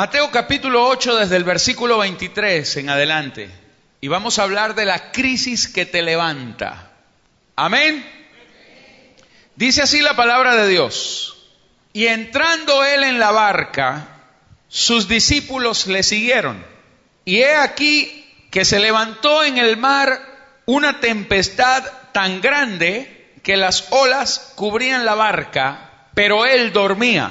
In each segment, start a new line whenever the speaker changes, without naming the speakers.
Mateo capítulo 8 desde el versículo 23 en adelante. Y vamos a hablar de la crisis que te levanta. Amén. Dice así la palabra de Dios. Y entrando él en la barca, sus discípulos le siguieron. Y he aquí que se levantó en el mar una tempestad tan grande que las olas cubrían la barca, pero él dormía.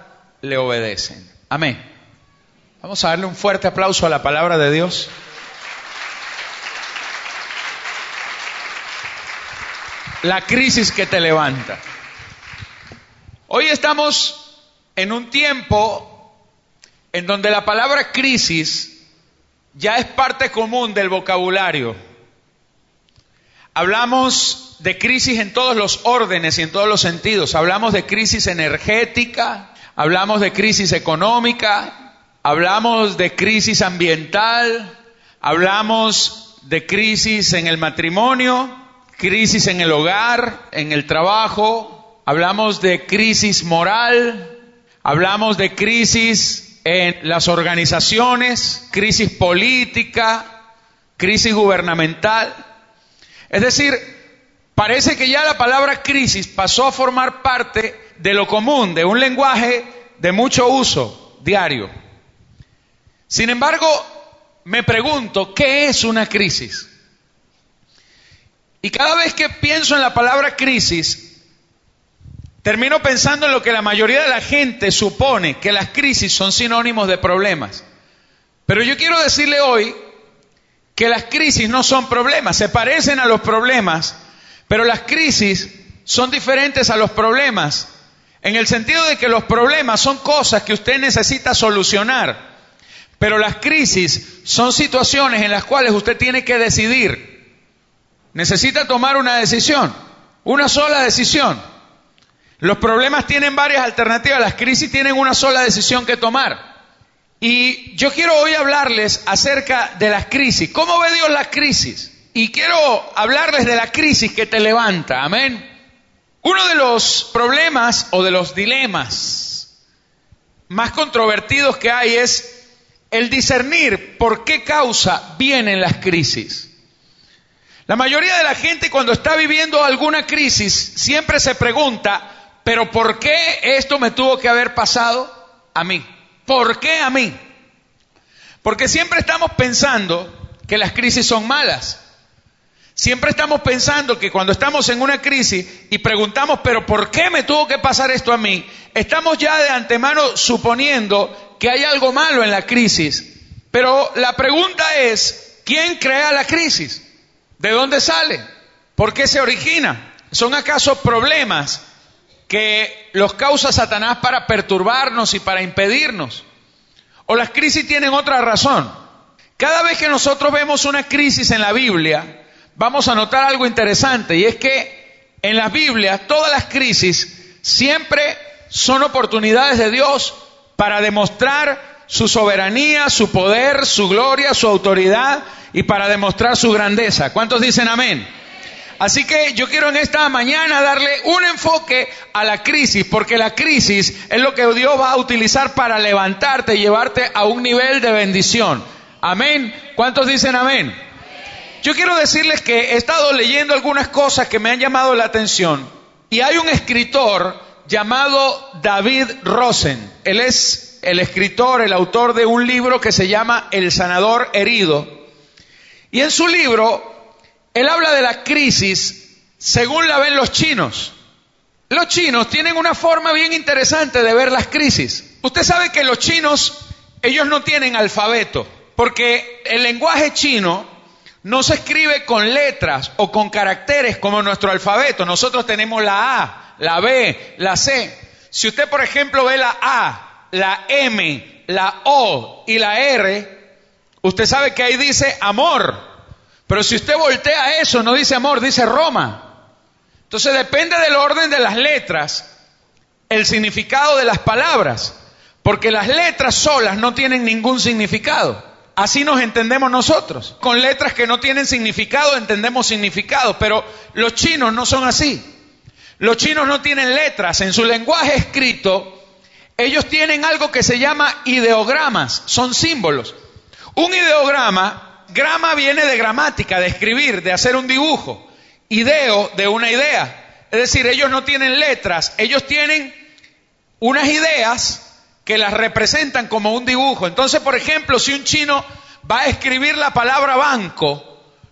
le obedecen? Amén. Vamos a darle un fuerte aplauso a la palabra de Dios. La crisis que te levanta. Hoy estamos en un tiempo en donde la palabra crisis ya es parte común del vocabulario. Hablamos de crisis en todos los órdenes y en todos los sentidos. Hablamos de crisis energética, hablamos de crisis económica, hablamos de crisis ambiental, hablamos de crisis en el matrimonio, crisis en el hogar, en el trabajo, hablamos de crisis moral, hablamos de crisis en las organizaciones, crisis política, crisis gubernamental. Es decir, parece que ya la palabra crisis pasó a formar parte de lo común, de un lenguaje de mucho uso diario. Sin embargo, me pregunto, ¿qué es una crisis? Y cada vez que pienso en la palabra crisis, Termino pensando en lo que la mayoría de la gente supone, que las crisis son sinónimos de problemas. Pero yo quiero decirle hoy que las crisis no son problemas, se parecen a los problemas, pero las crisis son diferentes a los problemas, en el sentido de que los problemas son cosas que usted necesita solucionar, pero las crisis son situaciones en las cuales usted tiene que decidir. Necesita tomar una decisión, una sola decisión. Los problemas tienen varias alternativas, las crisis tienen una sola decisión que tomar. Y yo quiero hoy hablarles acerca de las crisis. ¿Cómo ve Dios las crisis? Y quiero hablarles de la crisis que te levanta. Amén. Uno de los problemas o de los dilemas más controvertidos que hay es el discernir por qué causa vienen las crisis. La mayoría de la gente cuando está viviendo alguna crisis siempre se pregunta, pero ¿por qué esto me tuvo que haber pasado a mí? ¿Por qué a mí? Porque siempre estamos pensando que las crisis son malas. Siempre estamos pensando que cuando estamos en una crisis y preguntamos, pero ¿por qué me tuvo que pasar esto a mí? Estamos ya de antemano suponiendo que hay algo malo en la crisis. Pero la pregunta es, ¿quién crea la crisis? ¿De dónde sale? ¿Por qué se origina? ¿Son acaso problemas que los causa Satanás para perturbarnos y para impedirnos. O las crisis tienen otra razón. Cada vez que nosotros vemos una crisis en la Biblia, vamos a notar algo interesante y es que en las Biblias todas las crisis siempre son oportunidades de Dios para demostrar su soberanía, su poder, su gloria, su autoridad y para demostrar su grandeza. ¿Cuántos dicen amén? Así que yo quiero en esta mañana darle un enfoque a la crisis, porque la crisis es lo que Dios va a utilizar para levantarte y llevarte a un nivel de bendición. Amén. ¿Cuántos dicen amén? Yo quiero decirles que he estado leyendo algunas cosas que me han llamado la atención y hay un escritor llamado David Rosen. Él es el escritor, el autor de un libro que se llama El sanador herido. Y en su libro él habla de la crisis según la ven los chinos. Los chinos tienen una forma bien interesante de ver las crisis. Usted sabe que los chinos, ellos no tienen alfabeto, porque el lenguaje chino no se escribe con letras o con caracteres como nuestro alfabeto. Nosotros tenemos la A, la B, la C. Si usted, por ejemplo, ve la A la M, la O y la R, usted sabe que ahí dice amor. Pero si usted voltea eso, no dice amor, dice Roma. Entonces depende del orden de las letras, el significado de las palabras, porque las letras solas no tienen ningún significado. Así nos entendemos nosotros. Con letras que no tienen significado entendemos significado, pero los chinos no son así. Los chinos no tienen letras. En su lenguaje escrito, ellos tienen algo que se llama ideogramas, son símbolos. Un ideograma, grama viene de gramática, de escribir, de hacer un dibujo. Ideo de una idea. Es decir, ellos no tienen letras, ellos tienen unas ideas que las representan como un dibujo. Entonces, por ejemplo, si un chino va a escribir la palabra banco,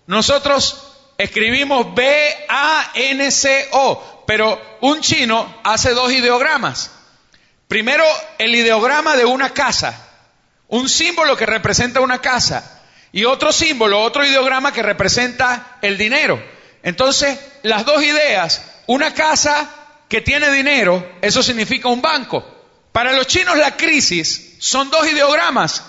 nosotros escribimos B-A-N-C-O, pero un chino hace dos ideogramas. Primero, el ideograma de una casa, un símbolo que representa una casa, y otro símbolo, otro ideograma que representa el dinero. Entonces, las dos ideas, una casa que tiene dinero, eso significa un banco. Para los chinos la crisis son dos ideogramas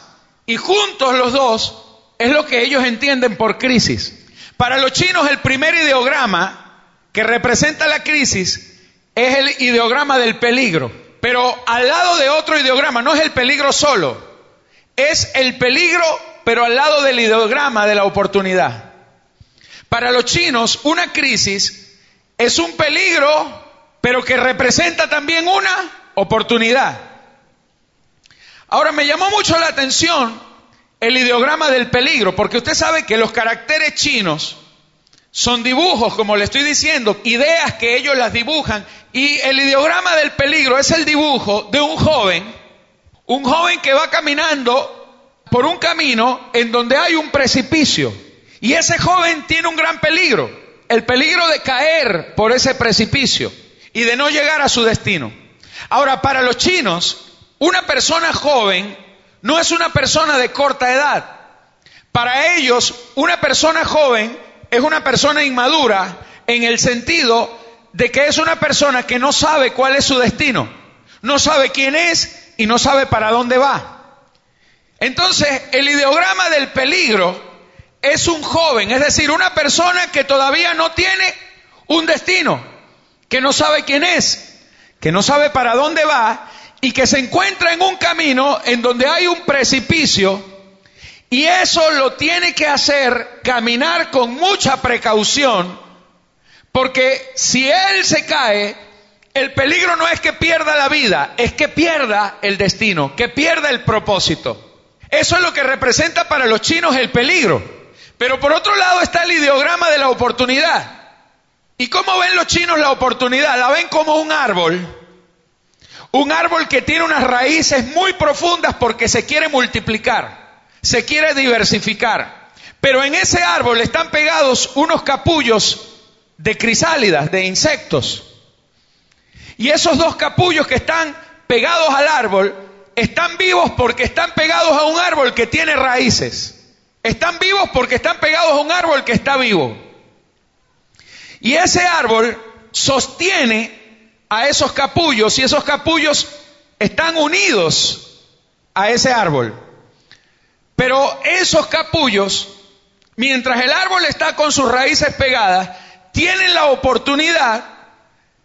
y juntos los dos es lo que ellos entienden por crisis. Para los chinos el primer ideograma que representa la crisis es el ideograma del peligro, pero al lado de otro ideograma no es el peligro solo, es el peligro pero al lado del ideograma de la oportunidad. Para los chinos una crisis es un peligro pero que representa también una oportunidad. Ahora me llamó mucho la atención el ideograma del peligro, porque usted sabe que los caracteres chinos son dibujos, como le estoy diciendo, ideas que ellos las dibujan, y el ideograma del peligro es el dibujo de un joven, un joven que va caminando por un camino en donde hay un precipicio, y ese joven tiene un gran peligro, el peligro de caer por ese precipicio y de no llegar a su destino. Ahora, para los chinos, una persona joven no es una persona de corta edad. Para ellos, una persona joven es una persona inmadura en el sentido de que es una persona que no sabe cuál es su destino, no sabe quién es y no sabe para dónde va. Entonces, el ideograma del peligro es un joven, es decir, una persona que todavía no tiene un destino, que no sabe quién es, que no sabe para dónde va y que se encuentra en un camino en donde hay un precipicio y eso lo tiene que hacer caminar con mucha precaución porque si él se cae, el peligro no es que pierda la vida, es que pierda el destino, que pierda el propósito. Eso es lo que representa para los chinos el peligro. Pero por otro lado está el ideograma de la oportunidad. ¿Y cómo ven los chinos la oportunidad? La ven como un árbol. Un árbol que tiene unas raíces muy profundas porque se quiere multiplicar, se quiere diversificar. Pero en ese árbol están pegados unos capullos de crisálidas, de insectos. Y esos dos capullos que están pegados al árbol están vivos porque están pegados a un árbol que tiene raíces. Están vivos porque están pegados a un árbol que está vivo. Y ese árbol sostiene a esos capullos y esos capullos están unidos a ese árbol. Pero esos capullos, mientras el árbol está con sus raíces pegadas, tienen la oportunidad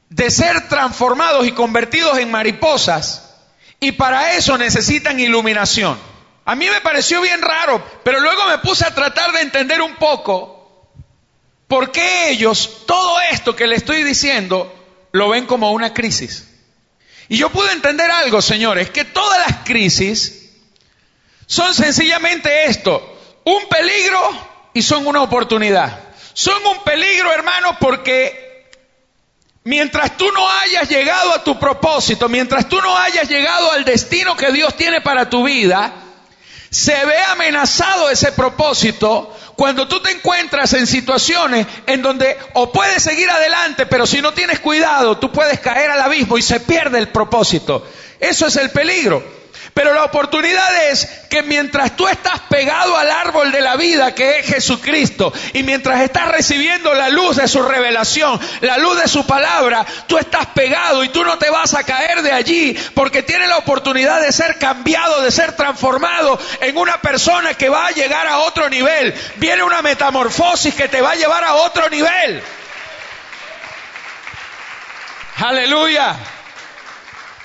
de ser transformados y convertidos en mariposas y para eso necesitan iluminación. A mí me pareció bien raro, pero luego me puse a tratar de entender un poco ¿Por qué ellos todo esto que le estoy diciendo lo ven como una crisis? Y yo pude entender algo, señores, que todas las crisis son sencillamente esto, un peligro y son una oportunidad. Son un peligro, hermano, porque mientras tú no hayas llegado a tu propósito, mientras tú no hayas llegado al destino que Dios tiene para tu vida, se ve amenazado ese propósito cuando tú te encuentras en situaciones en donde o puedes seguir adelante, pero si no tienes cuidado, tú puedes caer al abismo y se pierde el propósito. Eso es el peligro. Pero la oportunidad es que mientras tú estás pegado al árbol de la vida que es Jesucristo y mientras estás recibiendo la luz de su revelación, la luz de su palabra, tú estás pegado y tú no te vas a caer de allí porque tienes la oportunidad de ser cambiado, de ser transformado en una persona que va a llegar a otro nivel. Viene una metamorfosis que te va a llevar a otro nivel. Aleluya.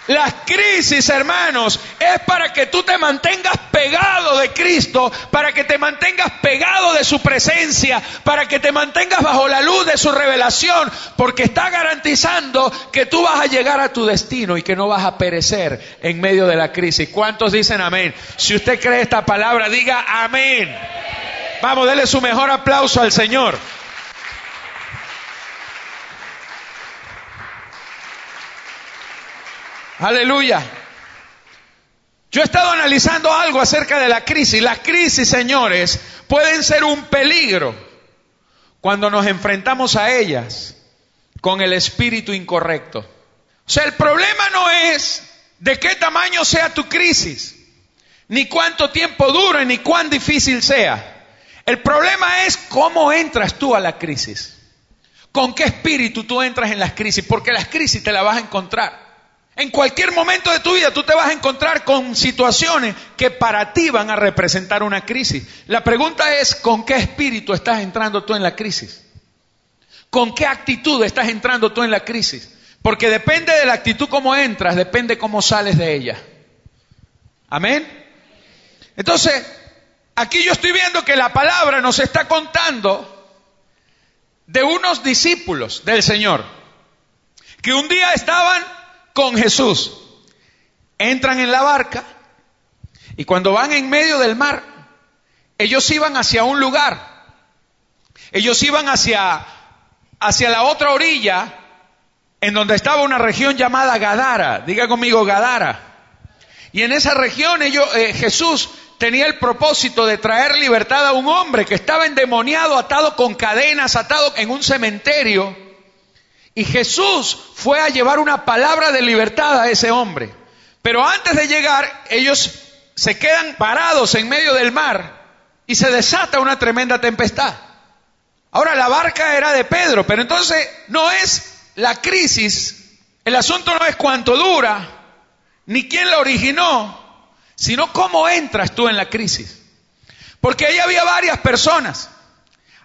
Las crisis, hermanos, es para que tú te mantengas pegado de Cristo, para que te mantengas pegado de su presencia, para que te mantengas bajo la luz de su revelación, porque está garantizando que tú vas a llegar a tu destino y que no vas a perecer en medio de la crisis. ¿Cuántos dicen amén? Si usted cree esta palabra, diga amén. Vamos, dele su mejor aplauso al Señor. Aleluya. Yo he estado analizando algo acerca de la crisis. Las crisis, señores, pueden ser un peligro cuando nos enfrentamos a ellas con el espíritu incorrecto. O sea, el problema no es de qué tamaño sea tu crisis, ni cuánto tiempo dure, ni cuán difícil sea. El problema es cómo entras tú a la crisis. ¿Con qué espíritu tú entras en las crisis? Porque las crisis te las vas a encontrar. En cualquier momento de tu vida tú te vas a encontrar con situaciones que para ti van a representar una crisis. La pregunta es, ¿con qué espíritu estás entrando tú en la crisis? ¿Con qué actitud estás entrando tú en la crisis? Porque depende de la actitud como entras, depende cómo sales de ella. Amén. Entonces, aquí yo estoy viendo que la palabra nos está contando de unos discípulos del Señor, que un día estaban con Jesús. Entran en la barca y cuando van en medio del mar, ellos iban hacia un lugar. Ellos iban hacia, hacia la otra orilla, en donde estaba una región llamada Gadara. Diga conmigo Gadara. Y en esa región ellos, eh, Jesús tenía el propósito de traer libertad a un hombre que estaba endemoniado, atado con cadenas, atado en un cementerio y Jesús fue a llevar una palabra de libertad a ese hombre. Pero antes de llegar, ellos se quedan parados en medio del mar y se desata una tremenda tempestad. Ahora la barca era de Pedro, pero entonces no es la crisis, el asunto no es cuánto dura, ni quién la originó, sino cómo entras tú en la crisis. Porque ahí había varias personas.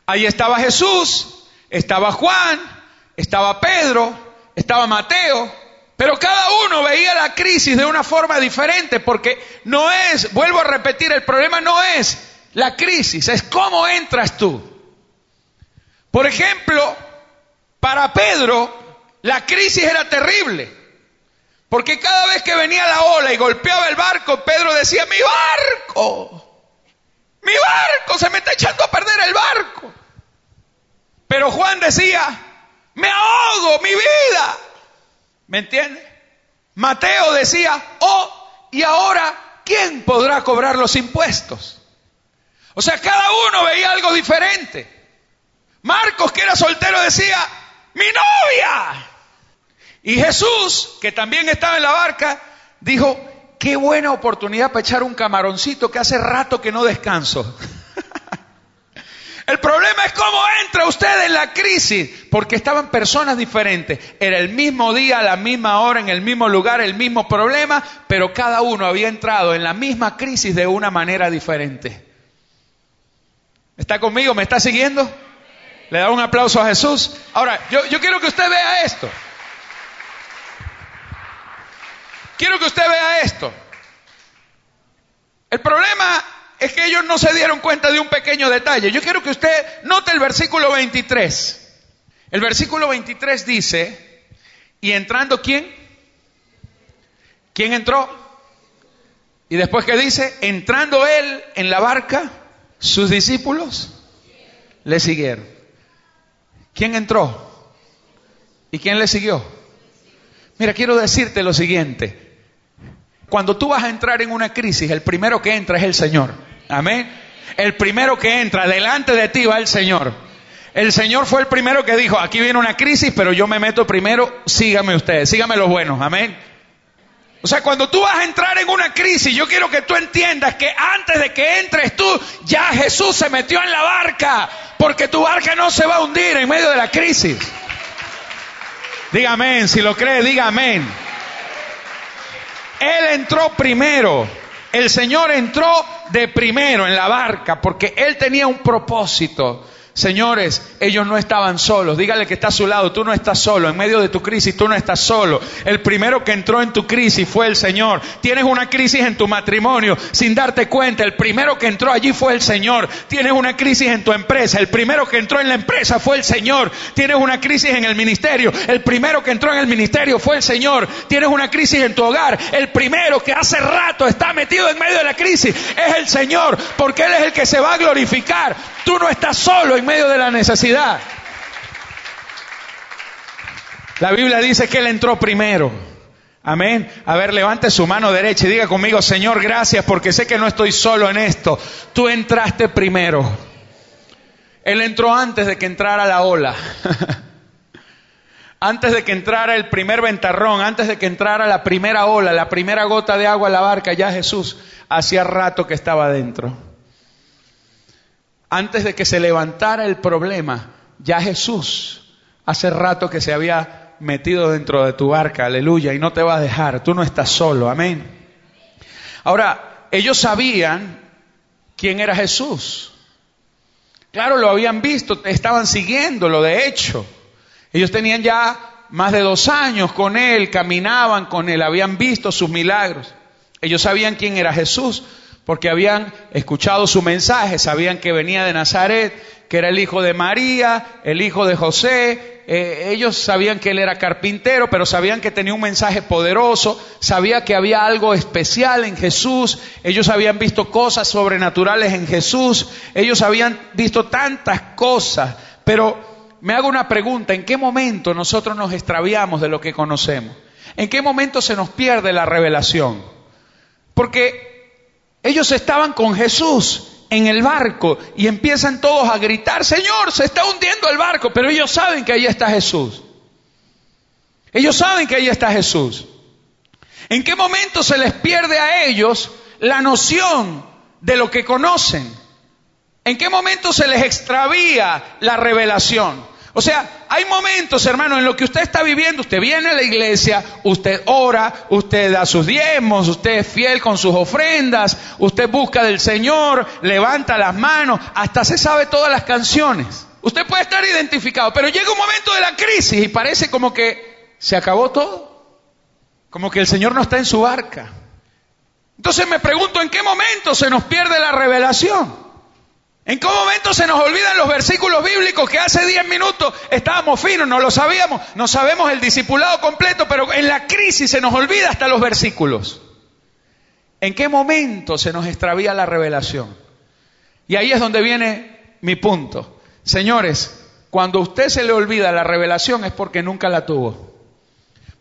Ahí estaba Jesús, estaba Juan, estaba Pedro, estaba Mateo, pero cada uno veía la crisis de una forma diferente, porque no es, vuelvo a repetir, el problema no es la crisis, es cómo entras tú. Por ejemplo, para Pedro, la crisis era terrible, porque cada vez que venía la ola y golpeaba el barco, Pedro decía, mi barco, mi barco, se me está echando a perder el barco. Pero Juan decía, me ahogo, mi vida. ¿Me entiende? Mateo decía, oh, y ahora, ¿quién podrá cobrar los impuestos? O sea, cada uno veía algo diferente. Marcos, que era soltero, decía, mi novia. Y Jesús, que también estaba en la barca, dijo, qué buena oportunidad para echar un camaroncito que hace rato que no descanso. El problema es cómo entra usted en la crisis, porque estaban personas diferentes. Era el mismo día, la misma hora, en el mismo lugar, el mismo problema, pero cada uno había entrado en la misma crisis de una manera diferente. ¿Está conmigo? ¿Me está siguiendo? Le da un aplauso a Jesús. Ahora, yo, yo quiero que usted vea esto. Quiero que usted vea esto. El problema es que ellos no se dieron cuenta de un pequeño detalle. Yo quiero que usted note el versículo 23. El versículo 23 dice, ¿y entrando quién? ¿Quién entró? Y después que dice, entrando él en la barca, sus discípulos le siguieron. ¿Quién entró? ¿Y quién le siguió? Mira, quiero decirte lo siguiente. Cuando tú vas a entrar en una crisis, el primero que entra es el Señor. Amén. El primero que entra, delante de ti va el Señor. El Señor fue el primero que dijo, aquí viene una crisis, pero yo me meto primero, sígame ustedes, sígame los buenos. Amén. O sea, cuando tú vas a entrar en una crisis, yo quiero que tú entiendas que antes de que entres tú, ya Jesús se metió en la barca, porque tu barca no se va a hundir en medio de la crisis. Dígame, si lo cree, dígame. Él entró primero. El Señor entró de primero en la barca porque Él tenía un propósito. Señores, ellos no estaban solos. Dígale que está a su lado. Tú no estás solo. En medio de tu crisis, tú no estás solo. El primero que entró en tu crisis fue el Señor. Tienes una crisis en tu matrimonio sin darte cuenta. El primero que entró allí fue el Señor. Tienes una crisis en tu empresa. El primero que entró en la empresa fue el Señor. Tienes una crisis en el ministerio. El primero que entró en el ministerio fue el Señor. Tienes una crisis en tu hogar. El primero que hace rato está metido en medio de la crisis es el Señor. Porque Él es el que se va a glorificar. Tú no estás solo en medio de la necesidad. La Biblia dice que Él entró primero. Amén. A ver, levante su mano derecha y diga conmigo, Señor, gracias porque sé que no estoy solo en esto. Tú entraste primero. Él entró antes de que entrara la ola. antes de que entrara el primer ventarrón, antes de que entrara la primera ola, la primera gota de agua a la barca, ya Jesús hacía rato que estaba dentro antes de que se levantara el problema, ya Jesús hace rato que se había metido dentro de tu barca, aleluya, y no te va a dejar, tú no estás solo, amén. Ahora, ellos sabían quién era Jesús. Claro, lo habían visto, estaban siguiéndolo, de hecho. Ellos tenían ya más de dos años con Él, caminaban con Él, habían visto sus milagros. Ellos sabían quién era Jesús porque habían escuchado su mensaje, sabían que venía de Nazaret, que era el hijo de María, el hijo de José, eh, ellos sabían que él era carpintero, pero sabían que tenía un mensaje poderoso, sabía que había algo especial en Jesús, ellos habían visto cosas sobrenaturales en Jesús, ellos habían visto tantas cosas, pero me hago una pregunta, ¿en qué momento nosotros nos extraviamos de lo que conocemos? ¿En qué momento se nos pierde la revelación? Porque ellos estaban con Jesús en el barco y empiezan todos a gritar, Señor, se está hundiendo el barco, pero ellos saben que ahí está Jesús. Ellos saben que ahí está Jesús. ¿En qué momento se les pierde a ellos la noción de lo que conocen? ¿En qué momento se les extravía la revelación? O sea, hay momentos, hermano, en los que usted está viviendo, usted viene a la iglesia, usted ora, usted da sus diezmos, usted es fiel con sus ofrendas, usted busca del Señor, levanta las manos, hasta se sabe todas las canciones. Usted puede estar identificado, pero llega un momento de la crisis y parece como que se acabó todo. Como que el Señor no está en su barca. Entonces me pregunto, ¿en qué momento se nos pierde la revelación? ¿En qué momento se nos olvidan los versículos bíblicos que hace 10 minutos estábamos finos, no lo sabíamos, no sabemos el discipulado completo, pero en la crisis se nos olvida hasta los versículos? ¿En qué momento se nos extravía la revelación? Y ahí es donde viene mi punto. Señores, cuando a usted se le olvida la revelación es porque nunca la tuvo.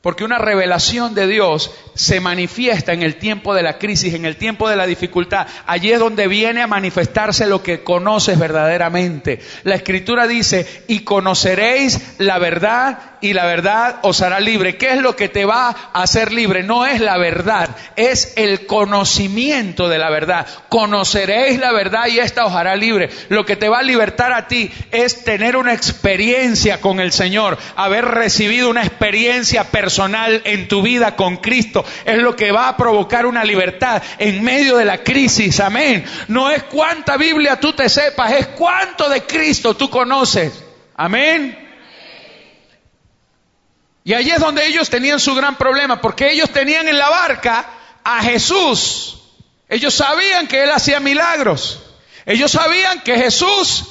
Porque una revelación de Dios se manifiesta en el tiempo de la crisis, en el tiempo de la dificultad. Allí es donde viene a manifestarse lo que conoces verdaderamente. La escritura dice, y conoceréis la verdad y la verdad os hará libre. ¿Qué es lo que te va a hacer libre? No es la verdad, es el conocimiento de la verdad. Conoceréis la verdad y esta os hará libre. Lo que te va a libertar a ti es tener una experiencia con el Señor, haber recibido una experiencia personal en tu vida con Cristo. Es lo que va a provocar una libertad en medio de la crisis. Amén. No es cuánta Biblia tú te sepas, es cuánto de Cristo tú conoces. Amén. Y allí es donde ellos tenían su gran problema, porque ellos tenían en la barca a Jesús. Ellos sabían que Él hacía milagros. Ellos sabían que Jesús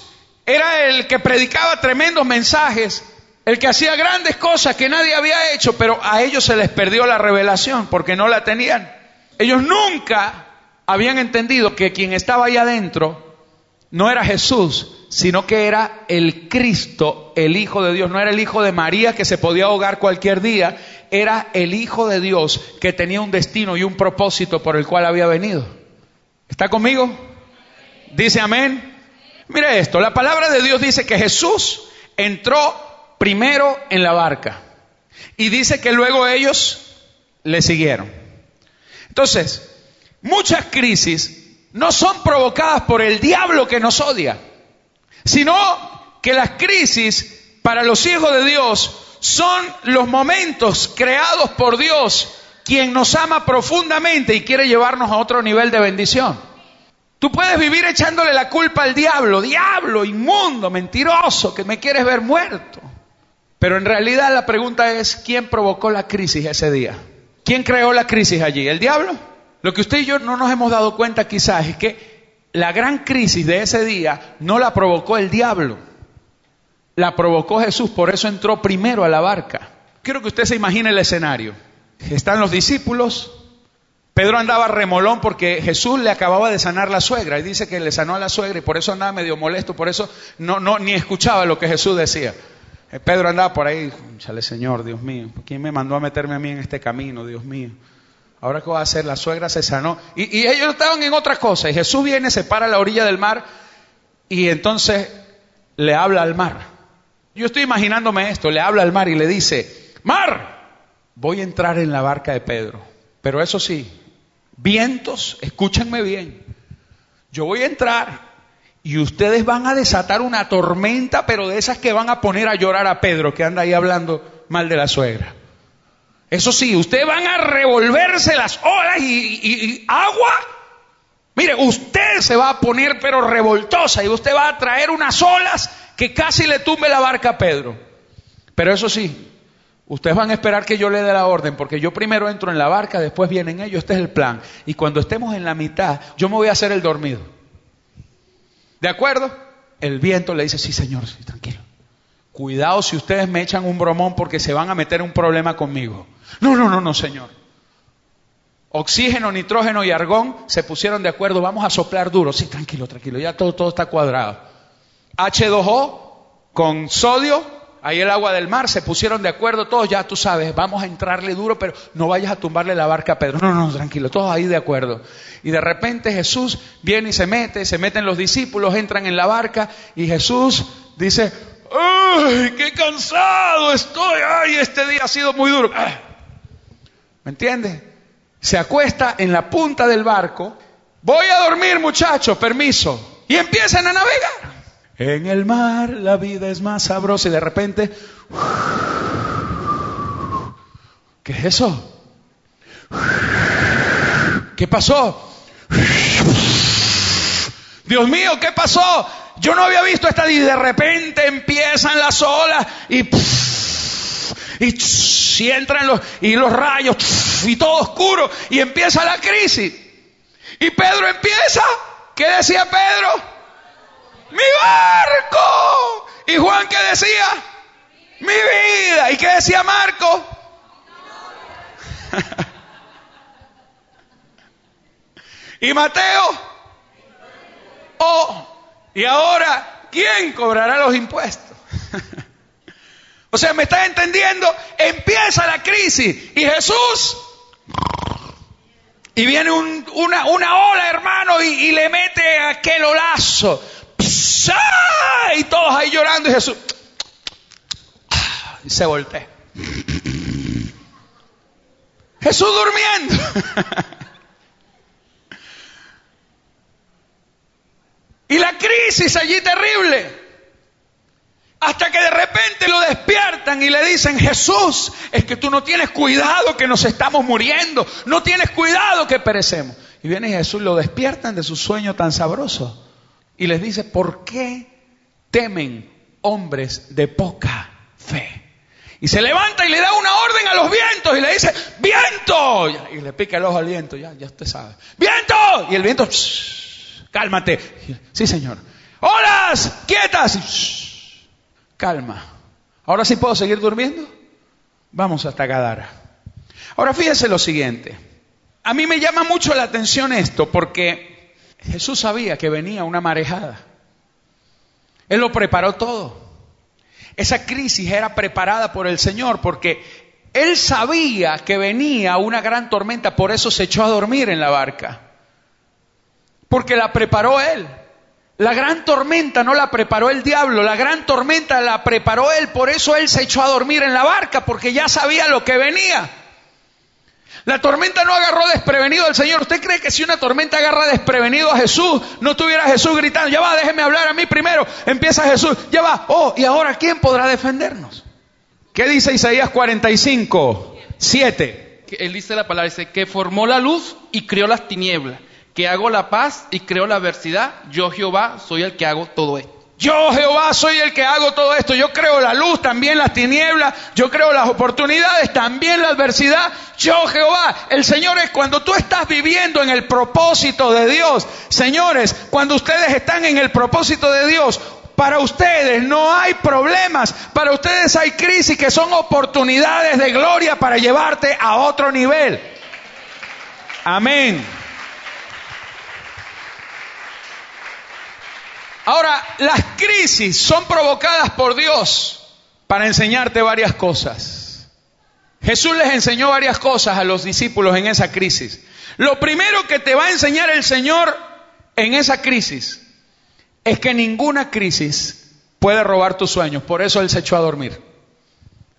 era el que predicaba tremendos mensajes, el que hacía grandes cosas que nadie había hecho, pero a ellos se les perdió la revelación porque no la tenían. Ellos nunca habían entendido que quien estaba ahí adentro no era Jesús, sino que era el Cristo, el Hijo de Dios. No era el Hijo de María que se podía ahogar cualquier día, era el Hijo de Dios que tenía un destino y un propósito por el cual había venido. ¿Está conmigo? Dice amén. Mire esto, la palabra de Dios dice que Jesús entró primero en la barca y dice que luego ellos le siguieron. Entonces, muchas crisis no son provocadas por el diablo que nos odia, sino que las crisis para los hijos de Dios son los momentos creados por Dios, quien nos ama profundamente y quiere llevarnos a otro nivel de bendición. Tú puedes vivir echándole la culpa al diablo, diablo, inmundo, mentiroso, que me quieres ver muerto. Pero en realidad la pregunta es, ¿quién provocó la crisis ese día? ¿Quién creó la crisis allí? ¿El diablo? Lo que usted y yo no nos hemos dado cuenta quizás es que la gran crisis de ese día no la provocó el diablo, la provocó Jesús, por eso entró primero a la barca. Quiero que usted se imagine el escenario. Están los discípulos, Pedro andaba remolón porque Jesús le acababa de sanar la suegra y dice que le sanó a la suegra y por eso andaba medio molesto, por eso no, no ni escuchaba lo que Jesús decía. Eh, Pedro andaba por ahí, chale Señor, Dios mío, ¿quién me mandó a meterme a mí en este camino, Dios mío? Ahora qué va a hacer, la suegra se sanó. Y, y ellos estaban en otra cosa. Y Jesús viene, se para a la orilla del mar y entonces le habla al mar. Yo estoy imaginándome esto, le habla al mar y le dice, mar, voy a entrar en la barca de Pedro. Pero eso sí, vientos, escúchenme bien, yo voy a entrar y ustedes van a desatar una tormenta, pero de esas que van a poner a llorar a Pedro, que anda ahí hablando mal de la suegra. Eso sí, ustedes van a revolverse las olas y, agua. Mire, usted se va a poner pero revoltosa y usted va a traer unas olas que casi le tumbe la barca a Pedro. Pero eso sí, ustedes van a esperar que yo le dé la orden, porque yo primero entro en la barca, después vienen ellos, este es el plan. Y cuando estemos en la mitad, yo me voy a hacer el dormido. ¿De acuerdo? El viento le dice, sí señor, sí, tranquilo. Cuidado si ustedes me echan un bromón porque se van a meter un problema conmigo. No, no, no, no, señor. Oxígeno, nitrógeno y argón se pusieron de acuerdo, vamos a soplar duro. Sí, tranquilo, tranquilo, ya todo, todo está cuadrado. H2O con sodio ahí el agua del mar, se pusieron de acuerdo todos, ya tú sabes, vamos a entrarle duro, pero no vayas a tumbarle la barca a Pedro. No, no, tranquilo, todos ahí de acuerdo. Y de repente Jesús viene y se mete, se meten los discípulos, entran en la barca y Jesús dice, ¡ay, qué cansado estoy! ¡Ay, este día ha sido muy duro! ¿Me entiendes? Se acuesta en la punta del barco, voy a dormir muchachos, permiso, y empiezan a navegar. En el mar la vida es más sabrosa y de repente, ¿qué es eso? ¿Qué pasó? Dios mío, ¿qué pasó? Yo no había visto esta y de repente empiezan las olas y y, entran los y los rayos y todo oscuro y empieza la crisis. Y Pedro empieza, ¿qué decía Pedro? Mi barco. ¿Y Juan qué decía? Mi vida. ¿Y qué decía Marco? ¿Y Mateo? Oh, y ahora, ¿quién cobrará los impuestos? o sea, ¿me estás entendiendo? Empieza la crisis y Jesús y viene una, ola, hermano, y, y, le mete aquel olazo. Y todos ahí llorando y Jesús y se voltea. Jesús durmiendo. y la crisis allí terrible. Hasta que de repente lo despiertan y le dicen, Jesús, es que tú no tienes cuidado que nos estamos muriendo, no tienes cuidado que perecemos. Y viene Jesús, lo despiertan de su sueño tan sabroso y les dice, ¿por qué temen hombres de poca fe? Y se levanta y le da una orden a los vientos y le dice, viento. Y le pica el ojo al viento, ya, ya usted sabe. Viento. Y el viento, cálmate. Sí, señor. Olas, quietas. calma. Ahora sí puedo seguir durmiendo. Vamos hasta Gadara. Ahora fíjese lo siguiente. A mí me llama mucho la atención esto porque Jesús sabía que venía una marejada. Él lo preparó todo. Esa crisis era preparada por el Señor porque Él sabía que venía una gran tormenta, por eso se echó a dormir en la barca. Porque la preparó Él. La gran tormenta no la preparó el diablo, la gran tormenta la preparó Él, por eso Él se echó a dormir en la barca, porque ya sabía lo que venía. La tormenta no agarró desprevenido al Señor. ¿Usted cree que si una tormenta agarra desprevenido a Jesús, no tuviera Jesús gritando, ya va, déjeme hablar a mí primero? Empieza Jesús, ya va, oh, ¿y ahora quién podrá defendernos? ¿Qué dice Isaías 45, 7?
Él dice la palabra, dice, que formó la luz y creó las tinieblas, que hago la paz y creo la adversidad, yo Jehová soy el que hago todo esto.
Yo Jehová soy el que hago todo esto. Yo creo la luz, también las tinieblas. Yo creo las oportunidades, también la adversidad. Yo Jehová. El Señor es cuando tú estás viviendo en el propósito de Dios. Señores, cuando ustedes están en el propósito de Dios, para ustedes no hay problemas. Para ustedes hay crisis que son oportunidades de gloria para llevarte a otro nivel. Amén. Ahora, las crisis son provocadas por Dios para enseñarte varias cosas. Jesús les enseñó varias cosas a los discípulos en esa crisis. Lo primero que te va a enseñar el Señor en esa crisis es que ninguna crisis puede robar tus sueños. Por eso Él se echó a dormir.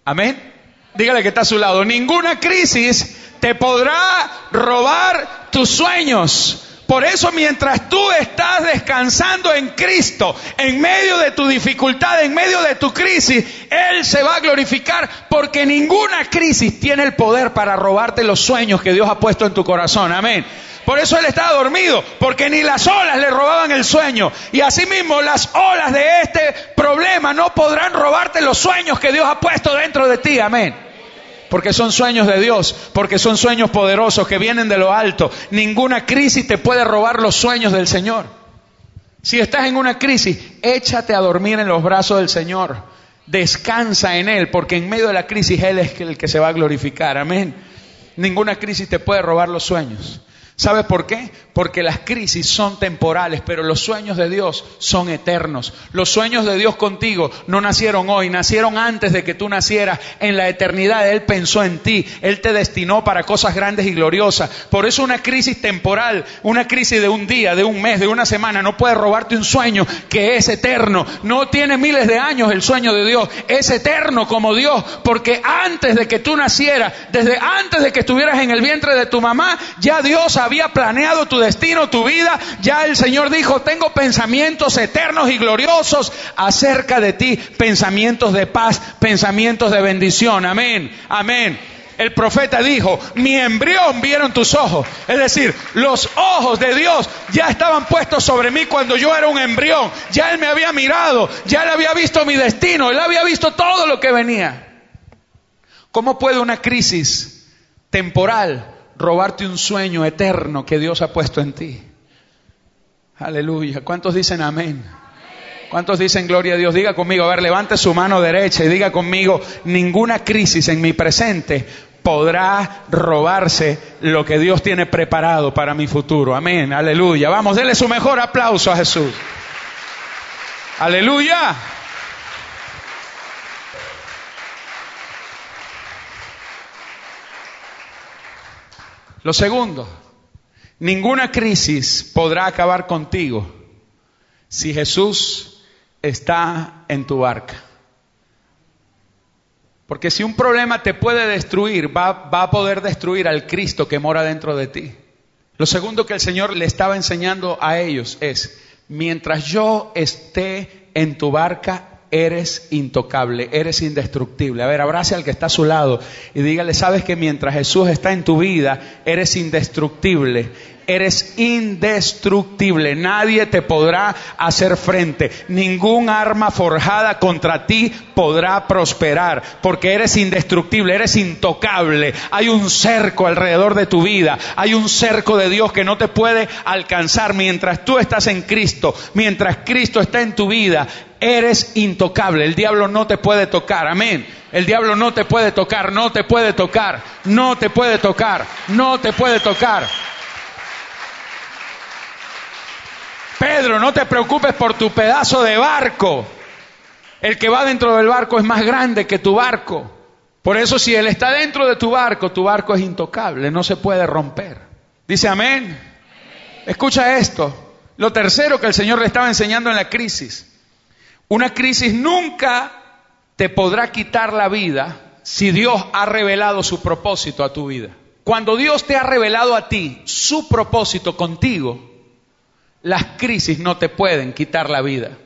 Amén. Dígale que está a su lado. Ninguna crisis te podrá robar tus sueños. Por eso mientras tú estás descansando en Cristo, en medio de tu dificultad, en medio de tu crisis, Él se va a glorificar porque ninguna crisis tiene el poder para robarte los sueños que Dios ha puesto en tu corazón. Amén. Por eso Él estaba dormido, porque ni las olas le robaban el sueño. Y asimismo las olas de este problema no podrán robarte los sueños que Dios ha puesto dentro de ti. Amén porque son sueños de Dios, porque son sueños poderosos que vienen de lo alto. Ninguna crisis te puede robar los sueños del Señor. Si estás en una crisis, échate a dormir en los brazos del Señor. Descansa en Él, porque en medio de la crisis Él es el que se va a glorificar. Amén. Ninguna crisis te puede robar los sueños. ¿Sabes por qué? Porque las crisis son temporales, pero los sueños de Dios son eternos. Los sueños de Dios contigo no nacieron hoy, nacieron antes de que tú nacieras. En la eternidad Él pensó en ti, Él te destinó para cosas grandes y gloriosas. Por eso una crisis temporal, una crisis de un día, de un mes, de una semana, no puede robarte un sueño que es eterno. No tiene miles de años el sueño de Dios, es eterno como Dios, porque antes de que tú nacieras, desde antes de que estuvieras en el vientre de tu mamá, ya Dios había planeado tu destino, tu vida, ya el Señor dijo, tengo pensamientos eternos y gloriosos acerca de ti, pensamientos de paz, pensamientos de bendición. Amén, amén. El profeta dijo, mi embrión vieron tus ojos. Es decir, los ojos de Dios ya estaban puestos sobre mí cuando yo era un embrión. Ya Él me había mirado, ya Él había visto mi destino, Él había visto todo lo que venía. ¿Cómo puede una crisis temporal robarte un sueño eterno que Dios ha puesto en ti. Aleluya. ¿Cuántos dicen amén? ¿Cuántos dicen gloria a Dios? Diga conmigo, a ver, levante su mano derecha y diga conmigo, ninguna crisis en mi presente podrá robarse lo que Dios tiene preparado para mi futuro. Amén, aleluya. Vamos, denle su mejor aplauso a Jesús. Aleluya. Lo segundo, ninguna crisis podrá acabar contigo si Jesús está en tu barca. Porque si un problema te puede destruir, va, va, a poder destruir al Cristo que mora dentro de ti. Lo segundo que el Señor le estaba enseñando a ellos es, mientras yo esté en tu barca, eres intocable, eres indestructible. A ver, abrace al que está a su lado y dígale, sabes que mientras Jesús está en tu vida, eres indestructible, eres indestructible. Nadie te podrá hacer frente. Ningún arma forjada contra ti podrá prosperar porque eres indestructible, eres intocable. Hay un cerco alrededor de tu vida. Hay un cerco de Dios que no te puede alcanzar mientras tú estás en Cristo. Mientras Cristo está en tu vida, eres intocable. El diablo no te puede tocar. Amén. El diablo no te puede tocar, no te puede tocar, no te puede tocar, no te puede tocar. Pedro, no te preocupes por tu pedazo de barco. El que va dentro del barco es más grande que tu barco. Por eso si Él está dentro de tu barco, tu barco es intocable, no se puede romper. Dice amén. Escucha esto. Lo tercero que el Señor le estaba enseñando en la crisis. Una crisis nunca te podrá quitar la vida si Dios ha revelado su propósito a tu vida. Cuando Dios te ha revelado a ti su propósito contigo, las crisis no te pueden quitar la vida.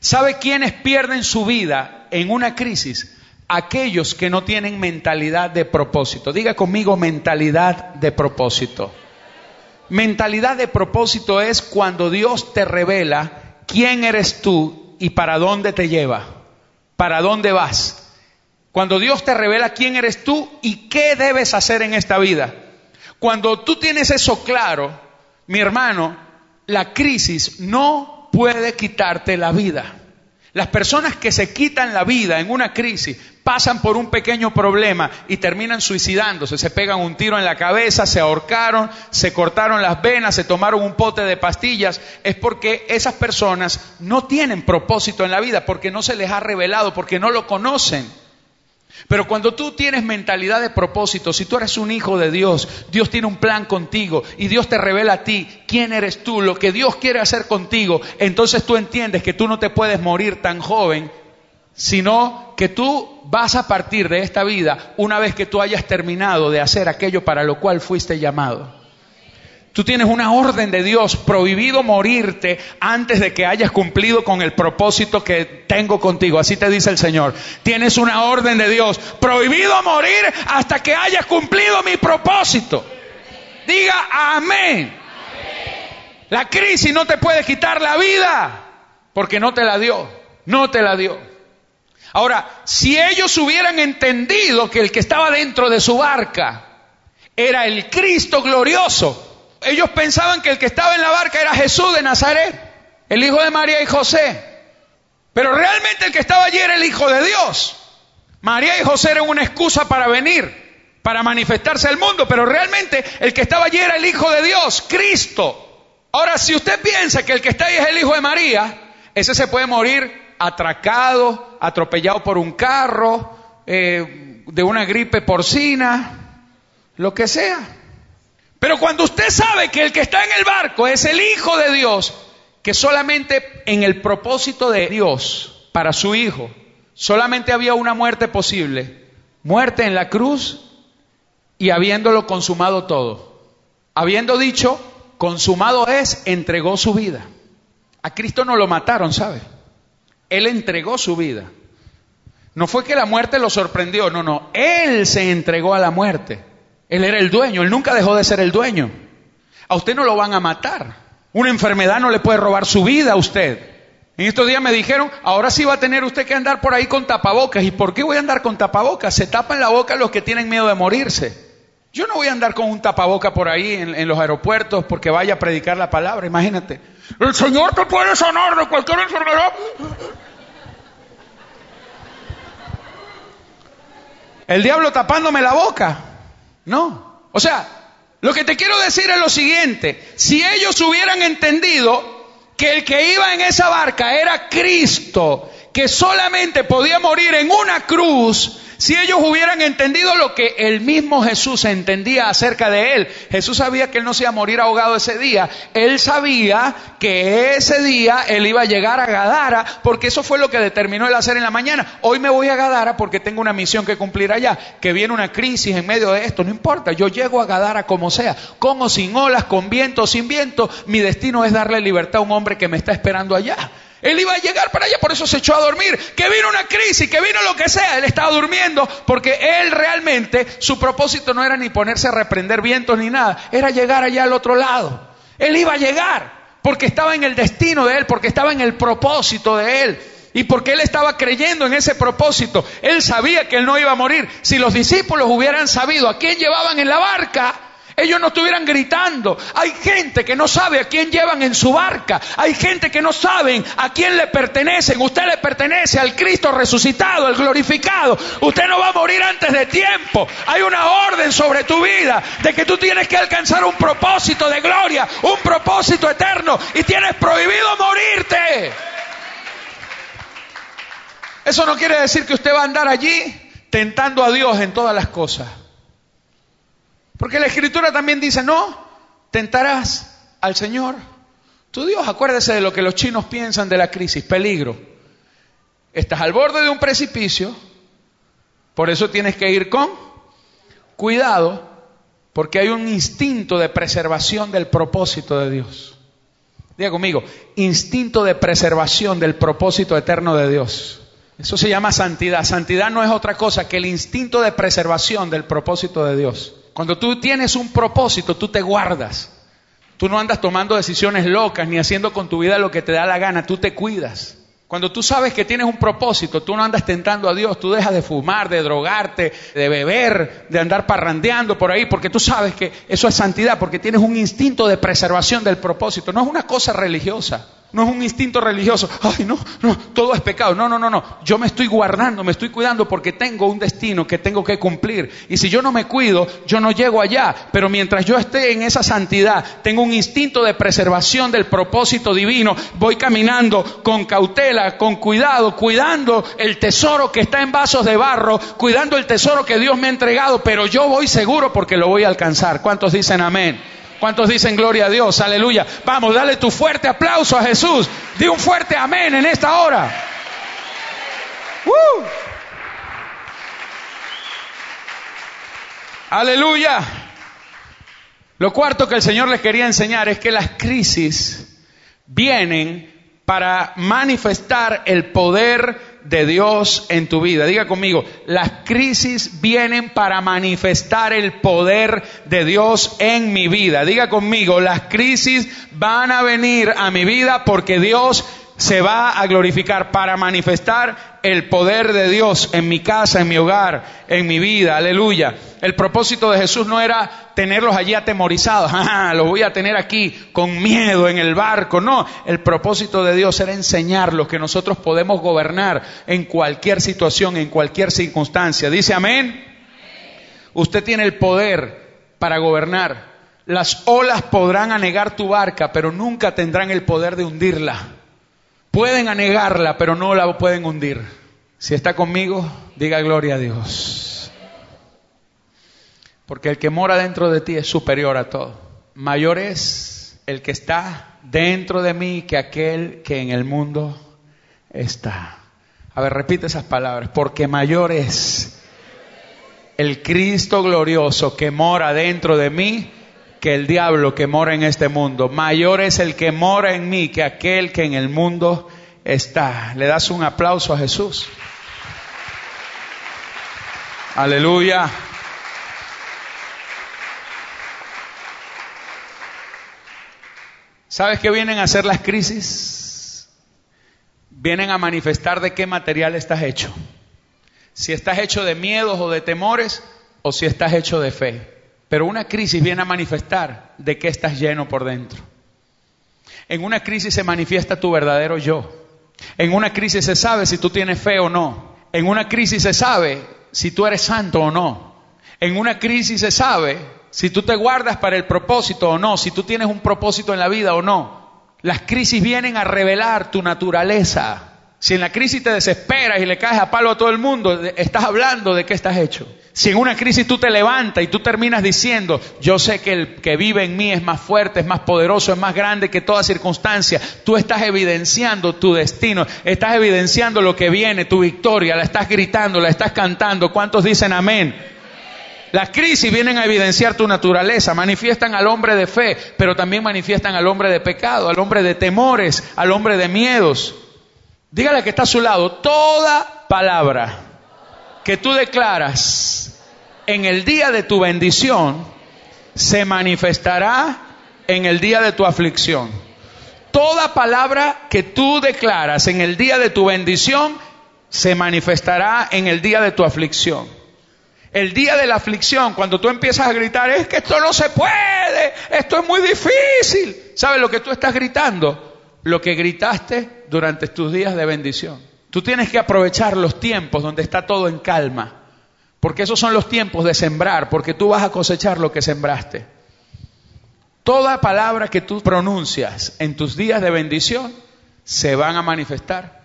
¿Sabe quiénes pierden su vida en una crisis? Aquellos que no tienen mentalidad de propósito. Diga conmigo mentalidad de propósito. Mentalidad de propósito es cuando Dios te revela quién eres tú y para dónde te lleva, para dónde vas. Cuando Dios te revela quién eres tú y qué debes hacer en esta vida. Cuando tú tienes eso claro, mi hermano, la crisis no puede quitarte la vida. Las personas que se quitan la vida en una crisis pasan por un pequeño problema y terminan suicidándose, se pegan un tiro en la cabeza, se ahorcaron, se cortaron las venas, se tomaron un pote de pastillas, es porque esas personas no tienen propósito en la vida, porque no se les ha revelado, porque no lo conocen. Pero cuando tú tienes mentalidad de propósito, si tú eres un hijo de Dios, Dios tiene un plan contigo y Dios te revela a ti quién eres tú, lo que Dios quiere hacer contigo, entonces tú entiendes que tú no te puedes morir tan joven, sino que tú vas a partir de esta vida una vez que tú hayas terminado de hacer aquello para lo cual fuiste llamado. Tú tienes una orden de Dios, prohibido morirte antes de que hayas cumplido con el propósito que tengo contigo. Así te dice el Señor. Tienes una orden de Dios, prohibido morir hasta que hayas cumplido mi propósito. Diga amén. La crisis no te puede quitar la vida porque no te la dio, no te la dio. Ahora, si ellos hubieran entendido que el que estaba dentro de su barca era el Cristo glorioso, ellos pensaban que el que estaba en la barca era Jesús de Nazaret, el hijo de María y José. Pero realmente el que estaba allí era el hijo de Dios. María y José eran una excusa para venir, para manifestarse al mundo, pero realmente el que estaba allí era el hijo de Dios, Cristo. Ahora, si usted piensa que el que está ahí es el hijo de María, ese se puede morir atracado, atropellado por un carro, eh, de una gripe porcina, lo que sea. Pero cuando usted sabe que el que está en el barco es el Hijo de Dios, que solamente en el propósito de Dios para su Hijo, solamente había una muerte posible, muerte en la cruz y habiéndolo consumado todo. Habiendo dicho, consumado es, entregó su vida. A Cristo no lo mataron, ¿sabe? Él entregó su vida. No fue que la muerte lo sorprendió, no, no, Él se entregó a la muerte. Él era el dueño, él nunca dejó de ser el dueño. A usted no lo van a matar. Una enfermedad no le puede robar su vida a usted. En estos días me dijeron, ahora sí va a tener usted que andar por ahí con tapabocas. ¿Y por qué voy a andar con tapabocas? Se tapan la boca los que tienen miedo de morirse. Yo no voy a andar con un tapaboca por ahí en, en, los aeropuertos porque vaya a predicar la palabra. Imagínate. El Señor te puede sanar de cualquier enfermedad. El diablo tapándome la boca. No. O sea, lo que te quiero decir es lo siguiente. Si ellos hubieran entendido que el que iba en esa barca era Cristo, que solamente podía morir en una cruz, si ellos hubieran entendido lo que el mismo Jesús entendía acerca de él, Jesús sabía que él no se iba a morir ahogado ese día, él sabía que ese día él iba a llegar a Gadara, porque eso fue lo que determinó él hacer en la mañana. Hoy me voy a Gadara porque tengo una misión que cumplir allá, que viene una crisis en medio de esto, no importa, yo llego a Gadara como sea, como sin olas, con viento, sin viento, mi destino es darle libertad a un hombre que me está esperando allá. Él iba a llegar para allá, por eso se echó a dormir. Que vino una crisis, que vino lo que sea, él estaba durmiendo porque él realmente, su propósito no era ni ponerse a reprender vientos ni nada, era llegar allá al otro lado. Él iba a llegar porque estaba en el destino de él, porque estaba en el propósito de él. Y porque él estaba creyendo en ese propósito, él sabía que él no iba a morir. Si los discípulos hubieran sabido a quién llevaban en la barca, ellos no estuvieran gritando. Hay gente que no sabe a quién llevan en su barca. Hay gente que no saben a quién le pertenecen. Usted le pertenece al Cristo resucitado, al glorificado. Usted no va a morir antes de tiempo. Hay una orden sobre tu vida de que tú tienes que alcanzar un propósito de gloria, un propósito eterno y tienes prohibido morirte. Eso no quiere decir que usted va a andar allí tentando a Dios en todas las cosas. Porque la escritura también dice, no, tentarás al Señor. Tu Dios, acuérdese de lo que los chinos piensan de la crisis, peligro. Estás al borde de un precipicio, por eso tienes que ir con Cuidado, porque hay un instinto de preservación del propósito de Dios. Diga conmigo, instinto de preservación del propósito eterno de Dios. Eso se llama santidad. Santidad no es otra cosa que el instinto de preservación del propósito de Dios. Cuando tú tienes un propósito, tú te guardas. Tú no andas tomando decisiones locas ni haciendo con tu vida lo que te da la gana, tú te cuidas. Cuando tú sabes que tienes un propósito, tú no andas tentando a Dios, tú dejas de fumar, de drogarte, de beber, de andar parrandeando por ahí, porque tú sabes que eso es santidad, porque tienes un instinto de preservación del propósito. No es una cosa religiosa. No es un instinto religioso. Ay, no, no, todo es pecado. No, no, no, no. Yo me estoy guardando, me estoy cuidando porque tengo un destino que tengo que cumplir. Y si yo no me cuido, yo no llego allá. Pero mientras yo esté en esa santidad, tengo un instinto de preservación del propósito divino. Voy caminando con cautela, con cuidado, cuidando el tesoro que está en vasos de barro, cuidando el tesoro que Dios me ha entregado. Pero yo voy seguro porque lo voy a alcanzar. ¿Cuántos dicen amén? ¿Cuántos dicen gloria a Dios? Aleluya. Vamos, dale tu fuerte aplauso a Jesús. Di un fuerte amén en esta hora. Aleluya. Lo cuarto que el Señor les quería enseñar es que las crisis vienen para manifestar el poder de Dios en tu vida. Diga conmigo, las crisis vienen para manifestar el poder de Dios en mi vida. Diga conmigo, las crisis van a venir a mi vida porque Dios se va a glorificar para manifestar el poder de Dios en mi casa, en mi hogar, en mi vida. Aleluya. El propósito de Jesús no era tenerlos allí atemorizados. Ah, los voy a tener aquí con miedo en el barco. No, el propósito de Dios era enseñarlos que nosotros podemos gobernar en cualquier situación, en cualquier circunstancia. Dice amén. Usted tiene el poder para gobernar. Las olas podrán anegar tu barca, pero nunca tendrán el poder de hundirla. Pueden anegarla, pero no la pueden hundir. Si está conmigo, diga gloria a Dios. Porque el que mora dentro de ti es superior a todo. Mayor es el que está dentro de mí que aquel que en el mundo está. A ver, repite esas palabras. Porque mayor es el Cristo glorioso que mora dentro de mí que el diablo que mora en este mundo. Mayor es el que mora en mí que aquel que en el mundo está. Le das un aplauso a Jesús. Aleluya. ¿Sabes qué vienen a hacer las crisis? Vienen a manifestar de qué material estás hecho. Si estás hecho de miedos o de temores o si estás hecho de fe. Pero una crisis viene a manifestar de qué estás lleno por dentro. En una crisis se manifiesta tu verdadero yo. En una crisis se sabe si tú tienes fe o no. En una crisis se sabe si tú eres santo o no. En una crisis se sabe si tú te guardas para el propósito o no, si tú tienes un propósito en la vida o no. Las crisis vienen a revelar tu naturaleza. Si en la crisis te desesperas y le caes a palo a todo el mundo, estás hablando de qué estás hecho. Si en una crisis tú te levantas y tú terminas diciendo, yo sé que el que vive en mí es más fuerte, es más poderoso, es más grande que toda circunstancia, tú estás evidenciando tu destino, estás evidenciando lo que viene, tu victoria, la estás gritando, la estás cantando. ¿Cuántos dicen amén? Las crisis vienen a evidenciar tu naturaleza, manifiestan al hombre de fe, pero también manifiestan al hombre de pecado, al hombre de temores, al hombre de miedos. Dígale que está a su lado, toda palabra que tú declaras en el día de tu bendición se manifestará en el día de tu aflicción. Toda palabra que tú declaras en el día de tu bendición se manifestará en el día de tu aflicción. El día de la aflicción, cuando tú empiezas a gritar, es que esto no se puede, esto es muy difícil. ¿Sabes lo que tú estás gritando? Lo que gritaste durante tus días de bendición. Tú tienes que aprovechar los tiempos donde está todo en calma, porque esos son los tiempos de sembrar, porque tú vas a cosechar lo que sembraste. Toda palabra que tú pronuncias en tus días de bendición se van a manifestar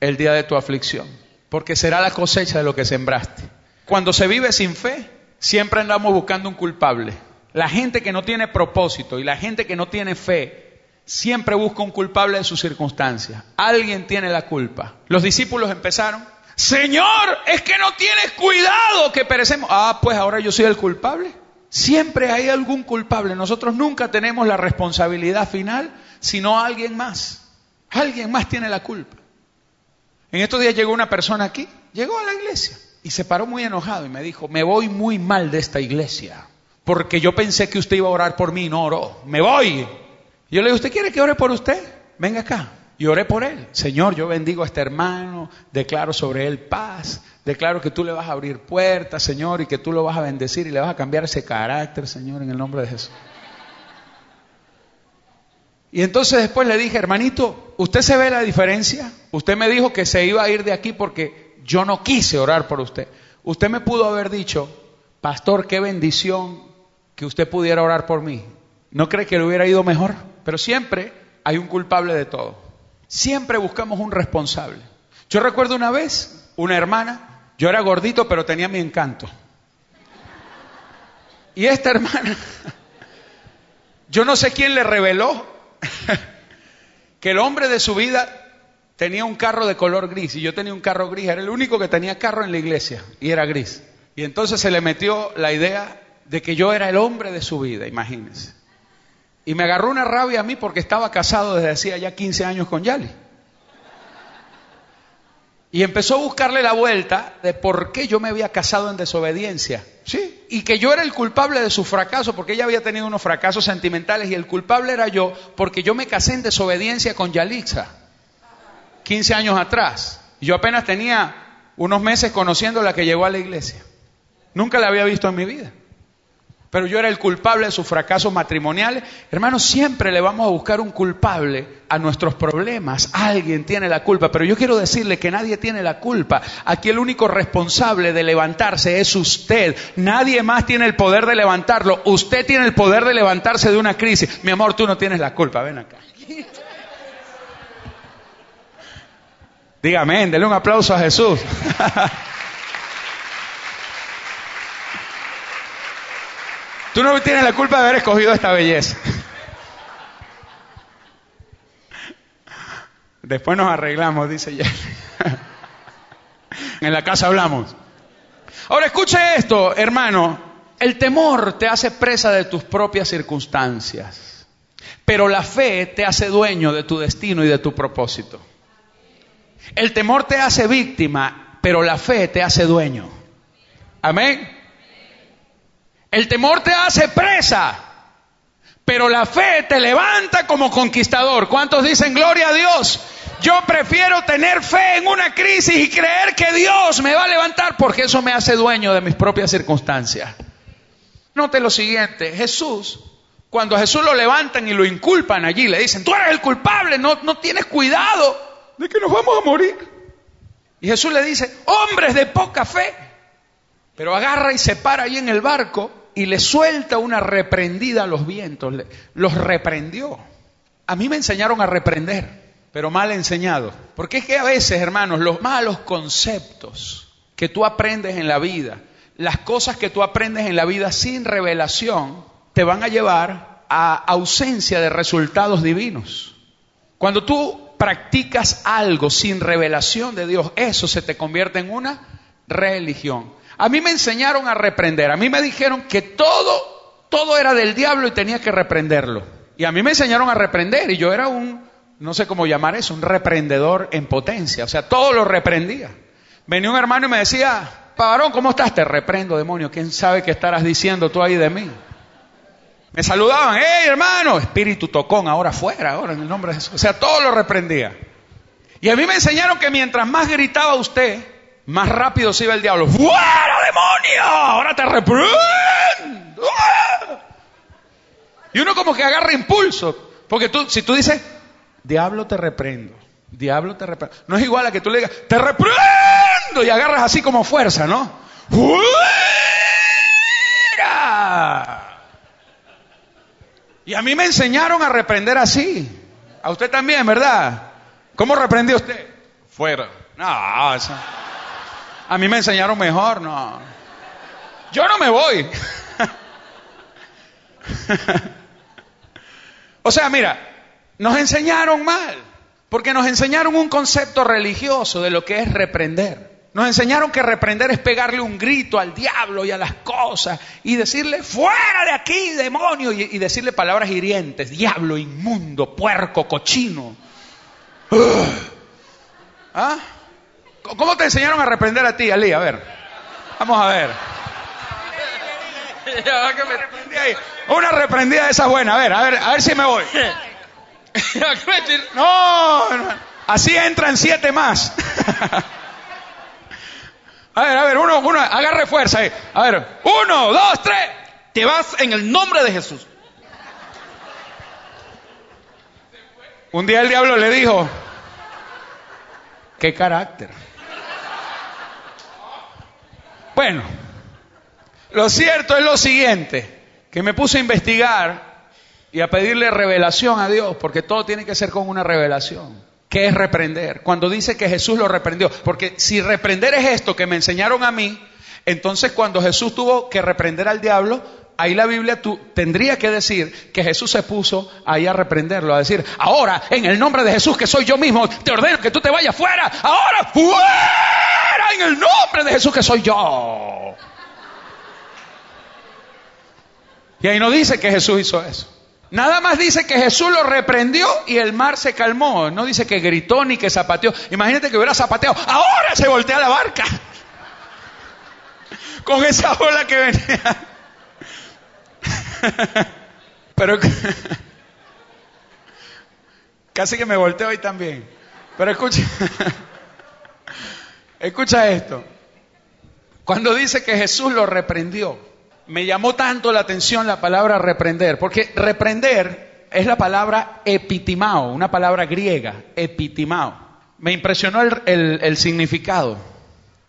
el día de tu aflicción, porque será la cosecha de lo que sembraste. Cuando se vive sin fe, siempre andamos buscando un culpable. La gente que no tiene propósito y la gente que no tiene fe siempre busca un culpable de sus circunstancias. Alguien tiene la culpa. Los discípulos empezaron Señor, es que no tienes cuidado que perecemos. Ah, pues ahora yo soy el culpable. Siempre hay algún culpable. Nosotros nunca tenemos la responsabilidad final, sino alguien más. Alguien más tiene la culpa. En estos días llegó una persona aquí, llegó a la iglesia y se paró muy enojado y me dijo, me voy muy mal de esta iglesia, porque yo pensé que usted iba a orar por mí y no oró. Me voy. Yo le digo, ¿usted quiere que ore por usted? Venga acá. Y oré por él. Señor, yo bendigo a este hermano, declaro sobre él paz, Declaro que tú le vas a abrir puertas, Señor, y que tú lo vas a bendecir y le vas a cambiar ese carácter, Señor, en el nombre de Jesús. Y entonces después le dije, hermanito, ¿usted se ve la diferencia? Usted me dijo que se iba a ir de aquí porque yo no quise orar por usted. Usted me pudo haber dicho, pastor, qué bendición que usted pudiera orar por mí. ¿No cree que le hubiera ido mejor? Pero siempre hay un culpable de todo. Siempre buscamos un responsable. Yo recuerdo una vez, una hermana yo era gordito, pero tenía mi encanto. Y esta hermana, yo no sé quién le reveló que el hombre de su vida tenía un carro de color gris y yo tenía un carro gris. Era el único que tenía carro en la iglesia y era gris. Y entonces se le metió la idea de que yo era el hombre de su vida, imagínense. Y me agarró una rabia a mí porque estaba casado desde hacía ya 15 años con Yali. Y empezó a buscarle la vuelta de por qué yo me había casado en desobediencia. Sí. Y que yo era el culpable de su fracaso, porque ella había tenido unos fracasos sentimentales y el culpable era yo, porque yo me casé en desobediencia con Yalixa, 15 años atrás. Y yo apenas tenía unos meses conociendo la que llegó a la iglesia. Nunca la había visto en mi vida pero yo era el culpable de sus fracasos matrimoniales. Hermanos, siempre le vamos a buscar un culpable a nuestros problemas. Alguien tiene la culpa, pero yo quiero decirle que nadie tiene la culpa. Aquí el único responsable de levantarse es usted. Nadie más tiene el poder de levantarlo. Usted tiene el poder de levantarse de una crisis. Mi amor, tú no tienes la culpa. Ven acá. Dígame, denle un aplauso a Jesús. Tú no tienes la culpa de haber escogido esta belleza. Después nos arreglamos, dice ya. en la casa hablamos. Ahora escuche esto, hermano. El temor te hace presa de tus propias circunstancias, pero la fe te hace dueño de tu destino y de tu propósito. El temor te hace víctima, pero la fe te hace dueño. Amén. El temor te hace presa, pero la fe te levanta como conquistador. ¿Cuántos dicen gloria a Dios? Yo prefiero tener fe en una crisis y creer que Dios me va a levantar porque eso me hace dueño de mis propias circunstancias. Note lo siguiente, Jesús, cuando a Jesús lo levantan y lo inculpan allí, le dicen, tú eres el culpable, no, no tienes cuidado de que nos vamos a morir. Y Jesús le dice, hombres de poca fe, pero agarra y se para ahí en el barco y le suelta una reprendida a los vientos, los reprendió. A mí me enseñaron a reprender, pero mal enseñado. Porque es que a veces, hermanos, los malos conceptos que tú aprendes en la vida, las cosas que tú aprendes en la vida sin revelación, te van a llevar a ausencia de resultados divinos. Cuando tú practicas algo sin revelación de Dios, eso se te convierte en una religión. A mí me enseñaron a reprender. A mí me dijeron que todo, todo era del diablo y tenía que reprenderlo. Y a mí me enseñaron a reprender y yo era un, no sé cómo llamar eso, un reprendedor en potencia. O sea, todo lo reprendía. Venía un hermano y me decía, Pavarón, ¿cómo estás? Te reprendo, demonio. ¿Quién sabe qué estarás diciendo tú ahí de mí? Me saludaban, hey hermano, espíritu tocón, ahora fuera, ahora en el nombre de Jesús. O sea, todo lo reprendía. Y a mí me enseñaron que mientras más gritaba usted, más rápido se iba el diablo. ¡Fuera, demonio! Ahora te reprendo. Y uno como que agarra impulso. Porque tú, si tú dices, diablo te reprendo, diablo te reprendo. No es igual a que tú le digas, te reprendo y agarras así como fuerza, ¿no? ¡Fuera! Y a mí me enseñaron a reprender así. A usted también, ¿verdad? ¿Cómo reprendió usted? Fuera. No, eso. A mí me enseñaron mejor, no. Yo no me voy. o sea, mira, nos enseñaron mal, porque nos enseñaron un concepto religioso de lo que es reprender. Nos enseñaron que reprender es pegarle un grito al diablo y a las cosas y decirle, fuera de aquí, demonio, y, y decirle palabras hirientes, diablo, inmundo, puerco, cochino. Ugh. ¿Ah? ¿Cómo te enseñaron a reprender a ti, Ali? A ver, vamos a ver. Una reprendida de esas buenas, a ver, a ver, a ver si me voy. No, no. así entran siete más. A ver, a ver, uno, uno, agarre fuerza ahí. A ver, uno, dos, tres.
Te vas en el nombre de Jesús.
Un día el diablo le dijo, ¿qué carácter? Bueno, lo cierto es lo siguiente, que me puse a investigar y a pedirle revelación a Dios, porque todo tiene que ser con una revelación. ¿Qué es reprender? Cuando dice que Jesús lo reprendió, porque si reprender es esto que me enseñaron a mí, entonces cuando Jesús tuvo que reprender al diablo, ahí la Biblia tú, tendría que decir que Jesús se puso ahí a reprenderlo, a decir, ahora en el nombre de Jesús que soy yo mismo, te ordeno que tú te vayas fuera, ahora fuera en el nombre de Jesús que soy yo. Y ahí no dice que Jesús hizo eso. Nada más dice que Jesús lo reprendió y el mar se calmó. No dice que gritó ni que zapateó. Imagínate que hubiera zapateado. Ahora se voltea la barca. Con esa ola que venía. Pero casi que me volteo hoy también. Pero escucha. Escucha esto. Cuando dice que Jesús lo reprendió, me llamó tanto la atención la palabra reprender, porque reprender es la palabra epitimao, una palabra griega, epitimao. Me impresionó el, significado.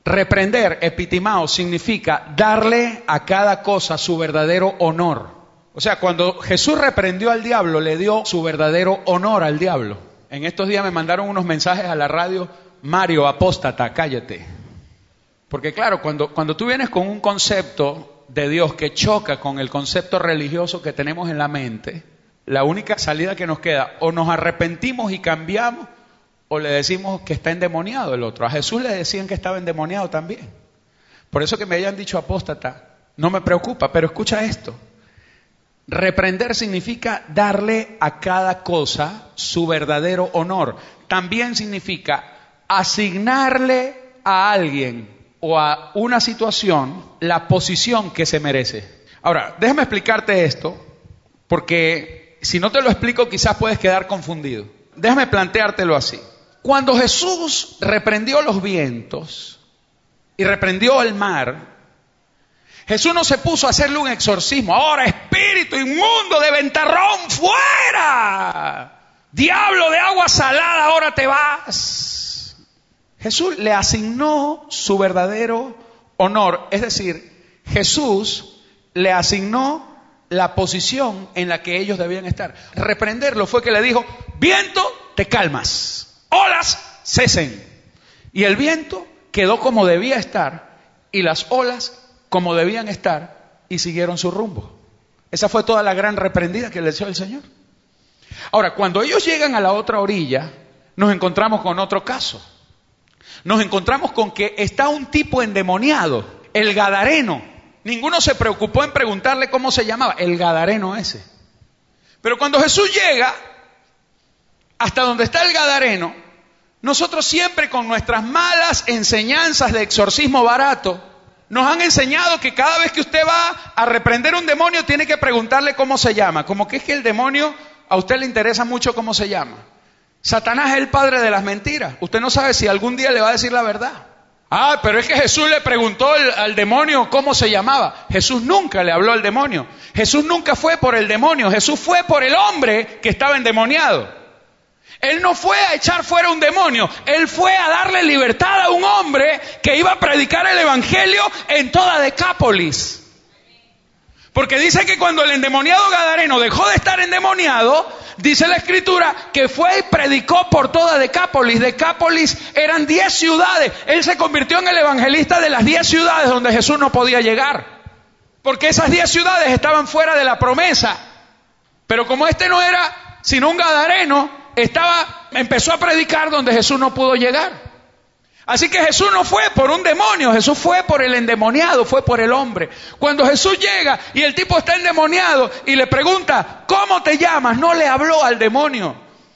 Reprender, epitimao, significa darle a cada cosa su verdadero honor. O sea, cuando Jesús reprendió al diablo, le dio su verdadero honor al diablo. En estos días me mandaron unos mensajes a la radio, Mario, apóstata, cállate. Porque claro, cuando, cuando tú vienes con un concepto de Dios que choca con el concepto religioso que tenemos en la mente, la única salida que nos queda, o nos arrepentimos y cambiamos, o le decimos que está endemoniado el otro. A Jesús le decían que estaba endemoniado también. Por eso que me hayan dicho apóstata, no me preocupa, pero escucha esto. Reprender significa darle a cada cosa su verdadero honor. También significa asignarle a alguien o a una situación la posición que se merece. Ahora, déjame explicarte esto, porque si no te lo explico quizás puedes quedar confundido. Déjame planteártelo así. Cuando Jesús reprendió los vientos y reprendió el mar, Jesús no se puso a hacerle un exorcismo. Ahora, espíritu inmundo de ventarrón, fuera. Diablo de agua salada, ahora te vas. Jesús le asignó su verdadero honor. Es decir, Jesús le asignó la posición en la que ellos debían estar. Reprenderlo fue que le dijo, viento, te calmas. Olas, cesen. Y el viento quedó como debía estar y las olas como debían estar y siguieron su rumbo. Esa fue toda la gran reprendida que le dio el Señor. Ahora, cuando ellos llegan a la otra orilla, nos encontramos con otro caso. Nos encontramos con que está un tipo endemoniado, el Gadareno. Ninguno se preocupó en preguntarle cómo se llamaba, el Gadareno ese. Pero cuando Jesús llega hasta donde está el Gadareno, nosotros siempre con nuestras malas enseñanzas de exorcismo barato, nos han enseñado que cada vez que usted va a reprender un demonio tiene que preguntarle cómo se llama. Como que es que el demonio a usted le interesa mucho cómo se llama. Satanás es el padre de las mentiras. Usted no sabe si algún día le va a decir la verdad. Ah, pero es que Jesús le preguntó al, demonio cómo se llamaba. Jesús nunca le habló al demonio. Jesús nunca fue por el demonio. Jesús fue por el hombre que estaba endemoniado. Él no fue a echar fuera un demonio, él fue a darle libertad a un hombre que iba a predicar el evangelio en toda Decápolis. Porque dice que cuando el endemoniado Gadareno dejó de estar endemoniado, dice la escritura que fue y predicó por toda Decápolis. Decápolis eran diez ciudades. Él se convirtió en el evangelista de las diez ciudades donde Jesús no podía llegar. Porque esas diez ciudades estaban fuera de la promesa. Pero como este no era sino un Gadareno, estaba, empezó a predicar donde Jesús no pudo llegar. Así que Jesús no fue por un demonio, Jesús fue por el endemoniado, fue por el hombre. Cuando Jesús llega y el tipo está endemoniado y le pregunta, ¿cómo te llamas? No le habló al demonio.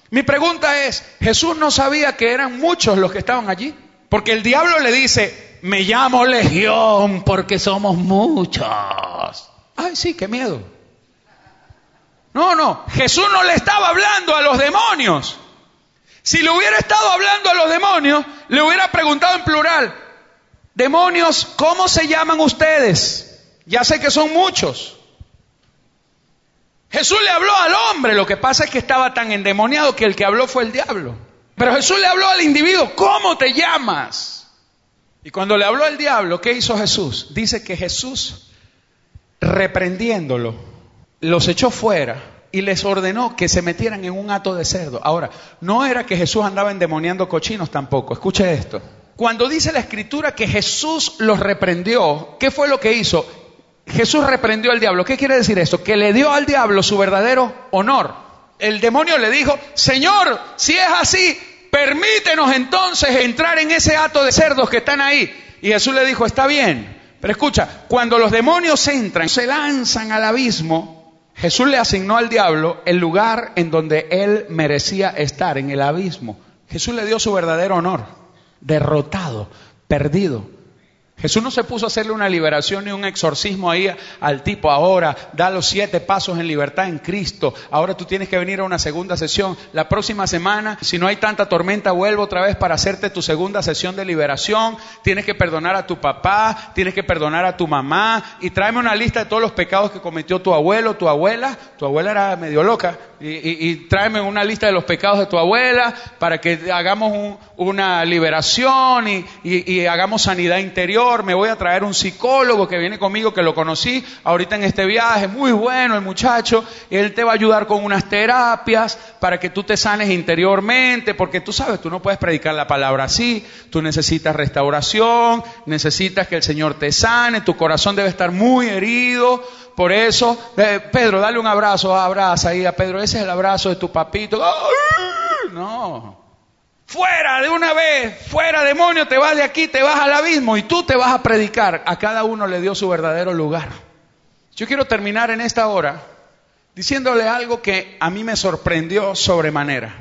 Mi pregunta es, ¿Jesús no sabía que eran muchos los que estaban allí? Porque el diablo le dice, me llamo Legión porque somos muchos. Ay, sí, qué miedo. No, no, Jesús no le estaba hablando a los demonios. Si le hubiera estado hablando a los demonios, le hubiera preguntado en plural, demonios, ¿cómo se llaman ustedes? Ya sé que son muchos. Jesús le habló al hombre, lo que pasa es que estaba tan endemoniado que el que habló fue el diablo. Pero Jesús le habló al individuo, ¿cómo te llamas? Y cuando le habló al diablo, ¿qué hizo Jesús? Dice que Jesús, reprendiéndolo, los echó fuera y les ordenó que se metieran en un hato de cerdo. Ahora, no era que Jesús andaba endemoniando cochinos tampoco. Escuche esto. Cuando dice la escritura que Jesús los reprendió, ¿qué fue lo que hizo? Jesús reprendió al diablo. ¿Qué quiere decir esto? Que le dio al diablo su verdadero honor. El demonio le dijo, Señor, si es así, permítenos entonces entrar en ese hato de cerdos que están ahí. Y Jesús le dijo, está bien. Pero escucha, cuando los demonios entran, se lanzan al abismo, Jesús le asignó al diablo el lugar en donde él merecía estar, en el abismo. Jesús le dio su verdadero honor, derrotado, perdido, Jesús no se puso a hacerle una liberación ni un exorcismo ahí al tipo ahora, da los siete pasos en libertad en Cristo, ahora tú tienes que venir a una segunda sesión. La próxima semana, si no hay tanta tormenta, vuelvo otra vez para hacerte tu segunda sesión de liberación. Tienes que perdonar a tu papá, tienes que perdonar a tu mamá y tráeme una lista de todos los pecados que cometió tu abuelo, tu abuela. Tu abuela era medio loca y, tráeme una lista de los pecados de tu abuela para que hagamos una liberación y hagamos sanidad interior me voy a traer un psicólogo que viene conmigo, que lo conocí ahorita en este viaje, muy bueno el muchacho, él te va a ayudar con unas terapias para que tú te sanes interiormente, porque tú sabes, tú no puedes predicar la palabra así, tú necesitas restauración, necesitas que el Señor te sane, tu corazón debe estar muy herido, por eso, eh, Pedro, dale un abrazo, abraza ahí a Pedro, ese es el abrazo de tu papito. No, Fuera de una vez, fuera demonio, te vas de aquí, te vas al abismo y tú te vas a predicar. A cada uno le dio su verdadero lugar. Yo quiero terminar en esta hora diciéndole algo que a mí me sorprendió sobremanera.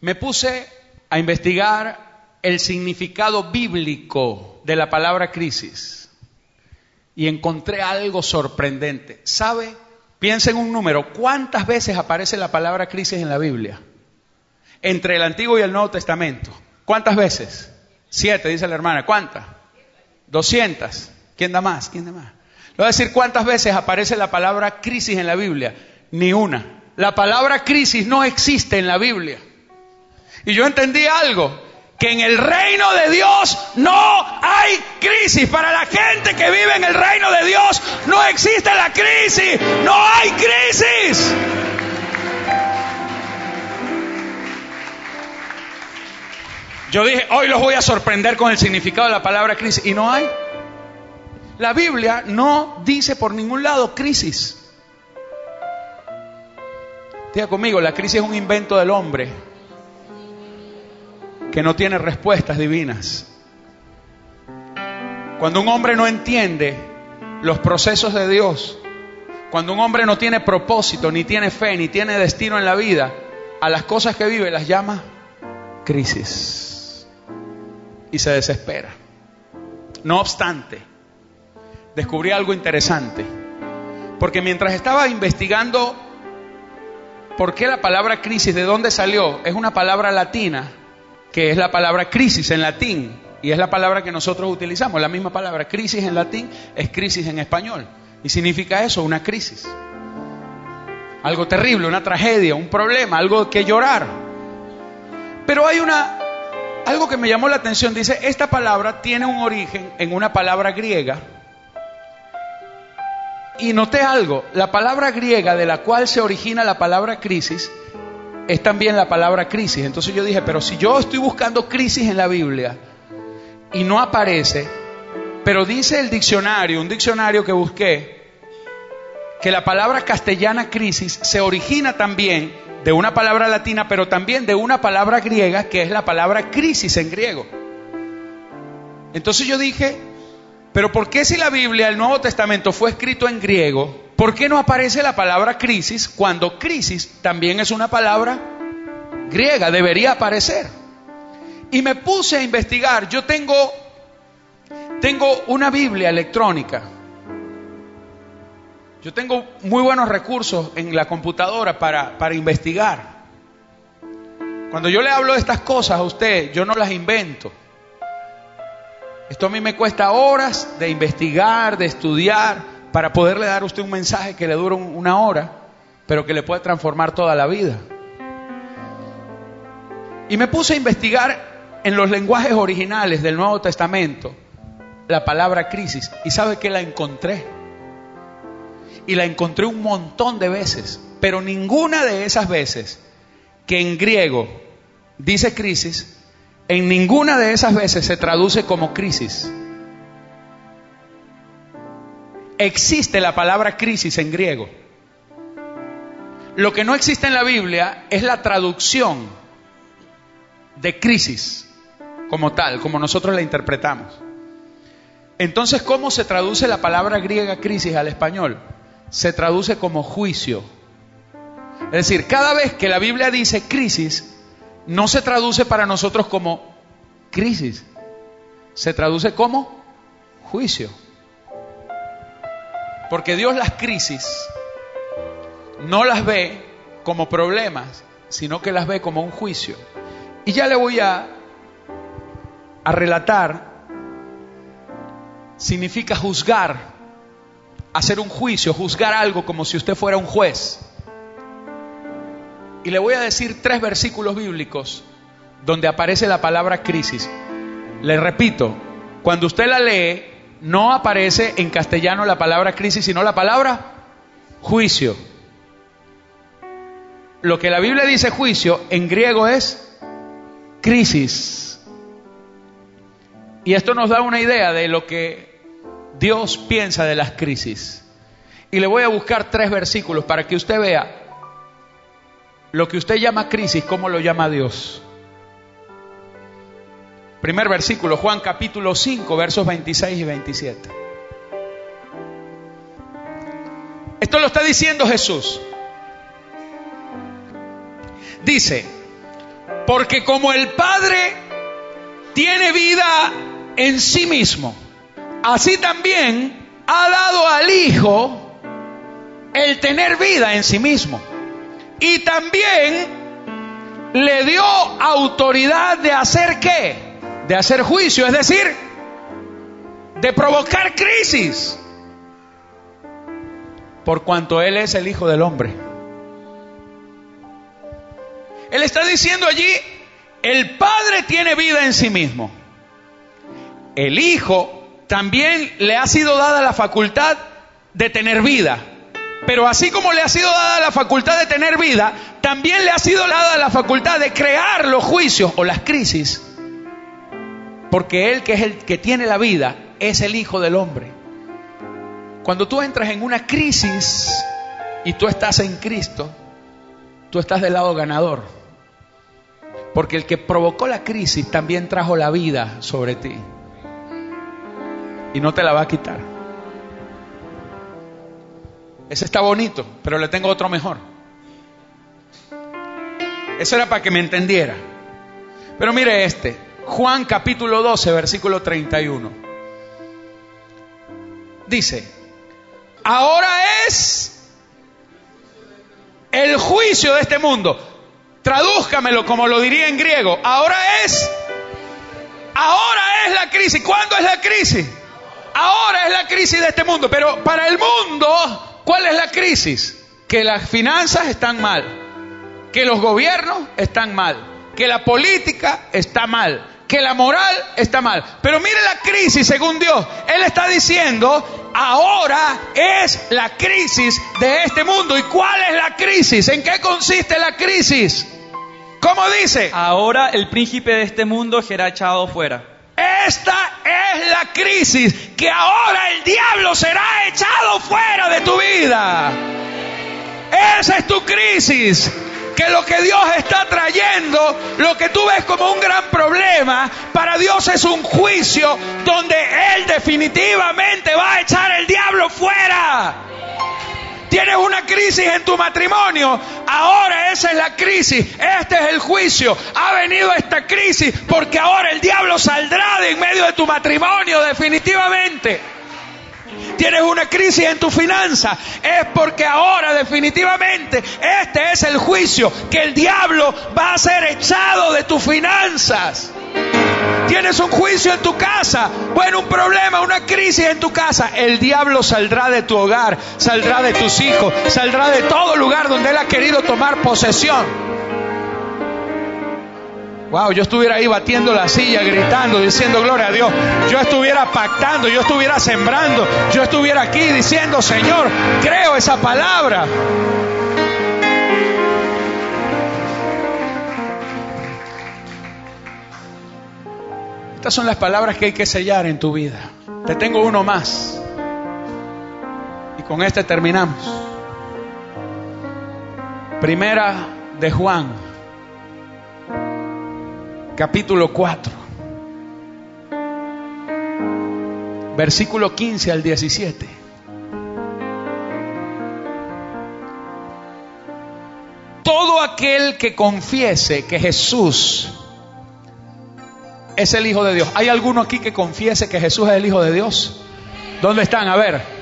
Me puse a investigar el significado bíblico de la palabra crisis y encontré algo sorprendente. ¿Sabe? Piensa en un número. ¿Cuántas veces aparece la palabra crisis en la Biblia? Entre el Antiguo y el Nuevo Testamento. ¿Cuántas veces? Siete, dice la hermana. ¿Cuántas? Doscientas. ¿Quién da más? ¿Quién da más? Le voy a decir cuántas veces aparece la palabra crisis en la Biblia. Ni una. La palabra crisis no existe en la Biblia. Y yo entendí algo, que en el reino de Dios no hay crisis. Para la gente que vive en el reino de Dios no existe la crisis. No hay crisis. Yo dije, hoy los voy a sorprender con el significado de la palabra crisis. Y no hay. La Biblia no dice por ningún lado crisis. Diga conmigo, la crisis es un invento del hombre que no tiene respuestas divinas. Cuando un hombre no entiende los procesos de Dios, cuando un hombre no tiene propósito, ni tiene fe, ni tiene destino en la vida, a las cosas que vive las llama crisis y se desespera. No obstante, descubrí algo interesante, porque mientras estaba investigando por qué la palabra crisis, de dónde salió, es una palabra latina, que es la palabra crisis en latín, y es la palabra que nosotros utilizamos, la misma palabra, crisis en latín es crisis en español, y significa eso, una crisis. Algo terrible, una tragedia, un problema, algo que llorar. Pero hay una algo que me llamó la atención, dice, esta palabra tiene un origen en una palabra griega. Y noté algo, la palabra griega de la cual se origina la palabra crisis es también la palabra crisis. Entonces yo dije, pero si yo estoy buscando crisis en la Biblia y no aparece, pero dice el diccionario, un diccionario que busqué, que la palabra castellana crisis se origina también de una palabra latina, pero también de una palabra griega que es la palabra crisis en griego. Entonces yo dije, pero ¿por qué si la Biblia, el Nuevo Testamento fue escrito en griego, ¿por qué no aparece la palabra crisis cuando crisis también es una palabra griega? Debería aparecer. Y me puse a investigar. Yo tengo, tengo una Biblia electrónica. Yo tengo muy buenos recursos en la computadora para, para investigar. Cuando yo le hablo de estas cosas a usted, yo no las invento. Esto a mí me cuesta horas de investigar, de estudiar, para poderle dar a usted un mensaje que le dura una hora, pero que le puede transformar toda la vida. Y me puse a investigar en los lenguajes originales del Nuevo Testamento la palabra crisis. ¿Y sabe que la encontré? Y la encontré un montón de veces, pero ninguna de esas veces que en griego dice crisis, en ninguna de esas veces se traduce como crisis. Existe la palabra crisis en griego. Lo que no existe en la Biblia es la traducción de crisis como tal, como nosotros la interpretamos. Entonces, ¿cómo se traduce la palabra griega crisis al español? Se traduce como juicio. Es decir, cada vez que la Biblia dice crisis, no se traduce para nosotros como crisis, se traduce como juicio. Porque Dios las crisis no las ve como problemas, sino que las ve como un juicio. Y ya le voy a, a relatar, significa juzgar, hacer un juicio, juzgar algo como si usted fuera un juez. Y le voy a decir tres versículos bíblicos donde aparece la palabra crisis. Le repito, cuando usted la lee, no aparece en castellano la palabra crisis, sino la palabra juicio. Lo que la Biblia dice juicio, en griego es crisis. Y esto nos da una idea de lo que Dios piensa de las crisis. Y le voy a buscar tres versículos para que usted vea lo que usted llama crisis, ¿cómo lo llama Dios? Primer versículo, Juan capítulo 5, versos 26 y 27. Esto lo está diciendo Jesús. Dice, porque como el Padre tiene vida en sí mismo, así también ha dado al Hijo el tener vida en sí mismo. Y también le dio autoridad de hacer qué? De hacer juicio, es decir, de provocar crisis. Por cuanto Él es el Hijo del Hombre. Él está diciendo allí, el Padre tiene vida en sí mismo. El Hijo también le ha sido dada la facultad de tener vida. Pero así como le ha sido dada la facultad de tener vida, también le ha sido dada la facultad de crear los juicios o las crisis. Porque Él que es el que tiene la vida es el Hijo del Hombre. Cuando tú entras en una crisis y tú estás en Cristo, tú estás del lado ganador. Porque el que provocó la crisis también trajo la vida sobre ti. Y no te la va a quitar. Ese está bonito, pero le tengo otro mejor. Eso era para que me entendiera. Pero mire este, Juan capítulo 12, versículo 31. Dice, ahora es el juicio de este mundo. Tradúzcamelo como lo diría en griego. Ahora es, ahora es la crisis. ¿Cuándo es la crisis? Ahora es la crisis de este mundo. Pero para el mundo ¿Cuál es la crisis? Que las finanzas están mal, que los gobiernos están mal, que la política está mal, que la moral está mal. Pero mire la crisis según Dios. Él está diciendo, ahora es la crisis de este mundo. ¿Y cuál es la crisis? ¿En qué consiste la crisis? ¿Cómo dice?
Ahora el príncipe de este mundo será echado fuera.
Esta es la crisis que ahora el diablo será echado fuera de tu vida. Esa es tu crisis. Que lo que Dios está trayendo, lo que tú ves como un gran problema, para Dios es un juicio donde Él definitivamente va a echar el diablo fuera. Tienes una crisis en tu matrimonio. Ahora esa es la crisis. Este es el juicio. Ha venido esta crisis porque ahora el diablo saldrá de en medio de tu matrimonio definitivamente. Tienes una crisis en tu finanza. Es porque ahora definitivamente este es el juicio que el diablo va a ser echado de tus finanzas. Tienes un juicio en tu casa, bueno, un problema, una crisis en tu casa. El diablo saldrá de tu hogar, saldrá de tus hijos, saldrá de todo lugar donde él ha querido tomar posesión. Wow, yo estuviera ahí batiendo la silla, gritando, diciendo gloria a Dios. Yo estuviera pactando, yo estuviera sembrando, yo estuviera aquí diciendo, Señor, creo esa palabra. Estas son las palabras que hay que sellar en tu vida. Te tengo uno más. Y con este terminamos. Primera de Juan, capítulo 4, versículo 15 al 17. Todo aquel que confiese que Jesús es el Hijo de Dios. ¿Hay alguno aquí que confiese que Jesús es el Hijo de Dios? ¿Dónde están? A ver.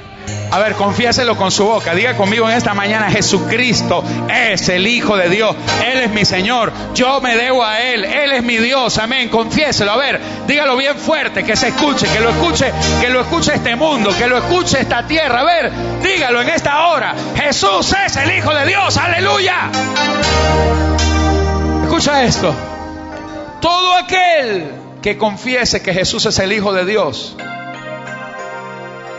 A ver, confiéselo con su boca. Diga conmigo en esta mañana, Jesucristo es el Hijo de Dios. Él es mi Señor. Yo me debo a Él. Él es mi Dios. Amén. Confiéselo. A ver, dígalo bien fuerte, que se escuche, que lo escuche, que lo escuche este mundo, que lo escuche esta tierra. A ver, dígalo en esta hora. Jesús es el Hijo de Dios. Aleluya. Escucha esto. Todo aquel que confiese que Jesús es el Hijo de Dios,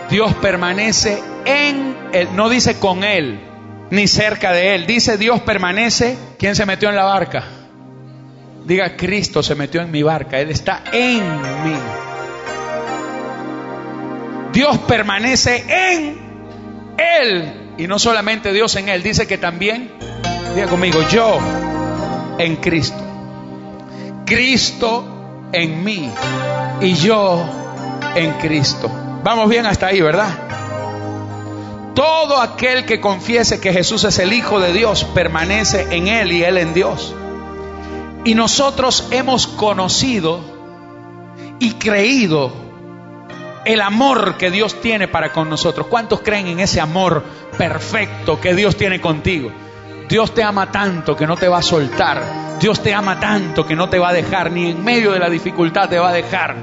Dios permanece en él, no dice con él, ni cerca de él, dice Dios permanece, ¿quién se metió en la barca? Diga, Cristo se metió en mi barca, Él está en mí. Dios permanece en Él. Y no solamente Dios en Él, dice que también, diga conmigo, yo en Cristo. Cristo en mí y yo en Cristo. Vamos bien hasta ahí, ¿verdad? Todo aquel que confiese que Jesús es el Hijo de Dios permanece en Él y Él en Dios. Y nosotros hemos conocido y creído el amor que Dios tiene para con nosotros. ¿Cuántos creen en ese amor perfecto que Dios tiene contigo? Dios te ama tanto que no te va a soltar. Dios te ama tanto que no te va a dejar, ni en medio de la dificultad te va a dejar.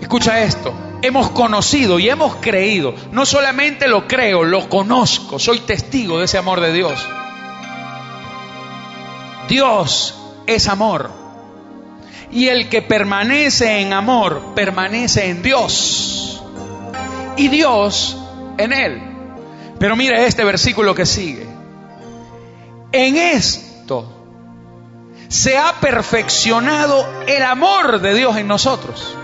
Escucha esto. Hemos conocido y hemos creído. No solamente lo creo, lo conozco. Soy testigo de ese amor de Dios. Dios es amor. Y el que permanece en amor, permanece en Dios. Y Dios en él. Pero mire este versículo que sigue. En esto se ha perfeccionado el amor de Dios en nosotros.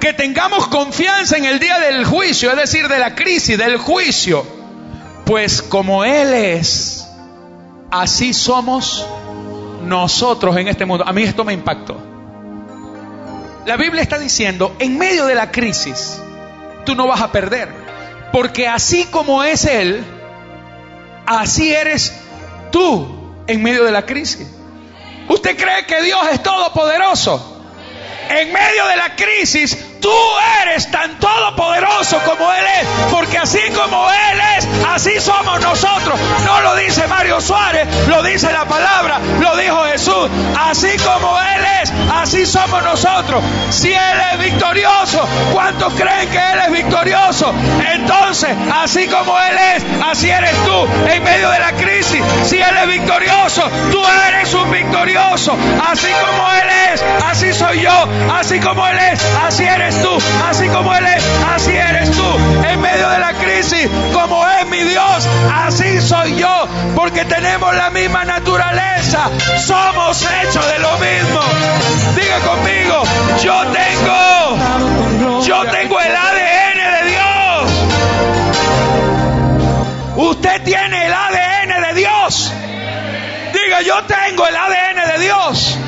Que tengamos confianza en el día del juicio, es decir, de la crisis, del juicio. Pues como Él es, así somos nosotros en este mundo. A mí esto me impactó. La Biblia está diciendo, en medio de la crisis, tú no vas a perder. Porque así como es Él, así eres tú en medio de la crisis? ¿Usted cree que Dios es todopoderoso? En medio de la crisis, tú eres tan todopoderoso como Él es, porque así como Él es, así somos nosotros. No lo dice Mario Suárez, lo dice la palabra, lo dijo Jesús. Así como Él es, así somos nosotros. Si Él es victorioso, ¿cuántos creen que Él es victorioso? Entonces, así como Él es, así eres tú en medio de la crisis. Si Él es victorioso, tú eres un victorioso. Así como Él es, así soy yo. Así como Él es, así eres tú, así como Él es, así eres tú. En medio de la crisis, como es mi Dios, así soy yo, porque tenemos la misma naturaleza, somos hechos de lo mismo. Diga conmigo, yo tengo, yo tengo el ADN de Dios. Usted tiene el ADN de Dios. Diga, yo tengo el ADN de Dios.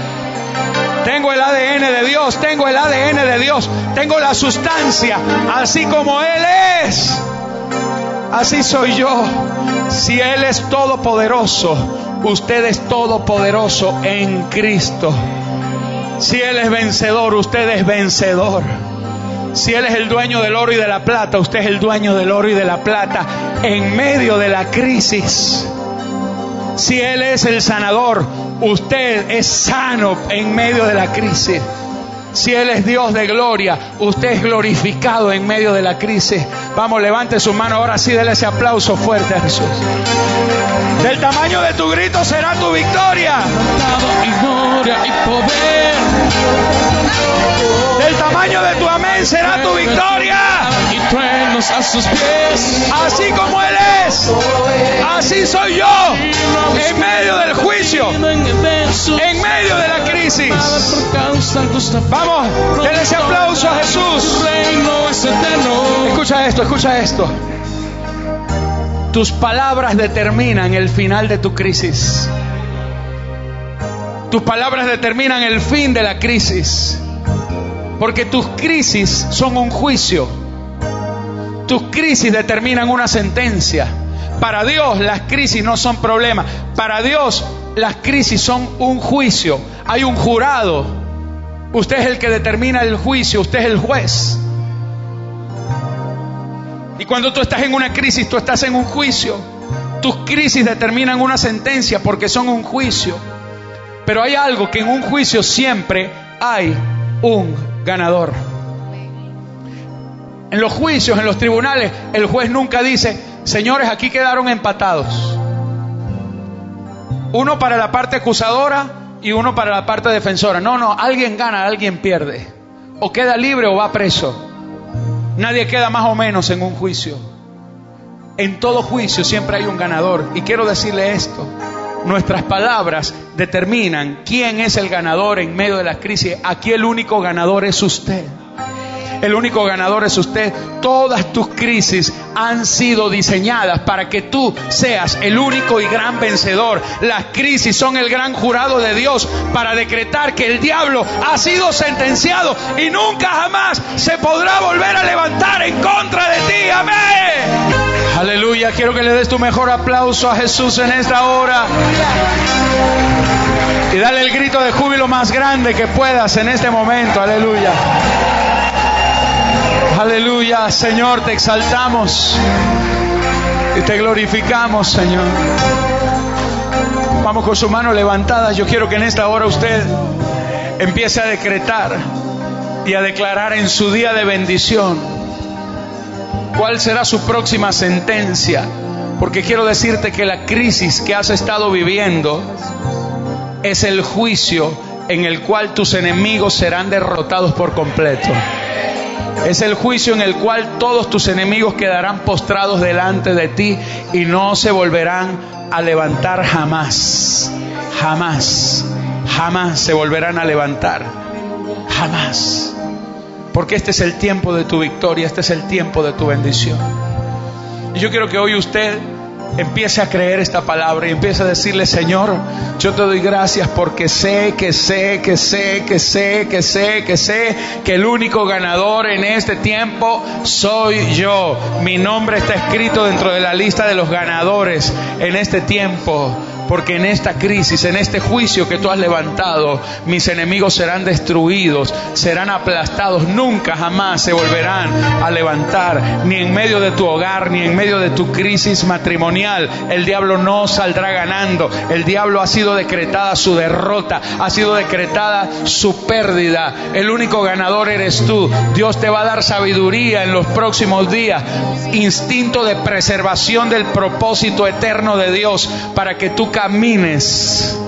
Tengo el ADN de Dios. Tengo el ADN de Dios, tengo la sustancia, así como Él es. Así soy yo. Si Él es todopoderoso, usted es todopoderoso en Cristo. Si Él es vencedor, usted es vencedor. Si Él es el dueño del oro y de la plata, usted es el dueño del oro y de la plata en medio de la crisis. Si Él es el sanador, usted es sano en medio de la crisis. Si Él es Dios de gloria, usted es glorificado en medio de la crisis. Vamos, levante su mano ahora sí, déle ese aplauso fuerte a Jesús. Del tamaño de tu grito será tu victoria. Del tamaño de tu amén será tu victoria.
A sus pies.
Así como Él es, así soy yo. En medio del juicio, en medio de la crisis. Vamos, denle ese aplauso a Jesús. Escucha esto, escucha esto. Tus palabras determinan el final de tu crisis. Tus palabras determinan el fin de la crisis. Porque tus crisis son un juicio. Tus crisis determinan una sentencia. Para Dios las crisis no son problemas. Para Dios las crisis son un juicio. Hay un jurado. Usted es el que determina el juicio. Usted es el juez. Y cuando tú estás en una crisis, tú estás en un juicio. Tus crisis determinan una sentencia porque son un juicio. Pero hay algo que en un juicio siempre hay un ganador. En los juicios, en los tribunales, el juez nunca dice, señores, aquí quedaron empatados. Uno para la parte acusadora y uno para la parte defensora. No, no, alguien gana, alguien pierde. O queda libre o va preso. Nadie queda más o menos en un juicio. En todo juicio siempre hay un ganador. Y quiero decirle esto. Nuestras palabras determinan quién es el ganador en medio de la crisis. Aquí el único ganador es usted. El único ganador es usted. Todas tus crisis han sido diseñadas para que tú seas el único y gran vencedor. Las crisis son el gran jurado de Dios para decretar que el diablo ha sido sentenciado y nunca jamás se podrá volver a levantar en contra de ti. Amén. Aleluya. Quiero que le des tu mejor aplauso a Jesús en esta hora. Y dale el grito de júbilo más grande que puedas en este momento. Aleluya. Aleluya, Señor, te exaltamos y te glorificamos, Señor. Vamos con su mano levantada. Yo quiero que en esta hora usted empiece a decretar y a declarar en su día de bendición cuál será su próxima sentencia. Porque quiero decirte que la crisis que has estado viviendo es el juicio en el cual tus enemigos serán derrotados por completo. Es el juicio en el cual todos tus enemigos quedarán postrados delante de ti y no se volverán a levantar jamás. Jamás. Jamás se volverán a levantar. Jamás. Porque este es el tiempo de tu victoria, este es el tiempo de tu bendición. Y yo quiero que hoy usted empiece a creer esta palabra y empiece a decirle, Señor, yo te doy gracias porque sé, que sé, que sé, que sé, que sé, que sé que el único ganador en este tiempo soy yo. Mi nombre está escrito dentro de la lista de los ganadores en este tiempo. Porque en esta crisis, en este juicio que tú has levantado, mis enemigos serán destruidos, serán aplastados, nunca jamás se volverán a levantar, ni en medio de tu hogar, ni en medio de tu crisis matrimonial. El diablo no saldrá ganando, el diablo ha sido decretada su derrota, ha sido decretada su pérdida. El único ganador eres tú. Dios te va a dar sabiduría en los próximos días, instinto de preservación del propósito eterno de Dios para que tú camines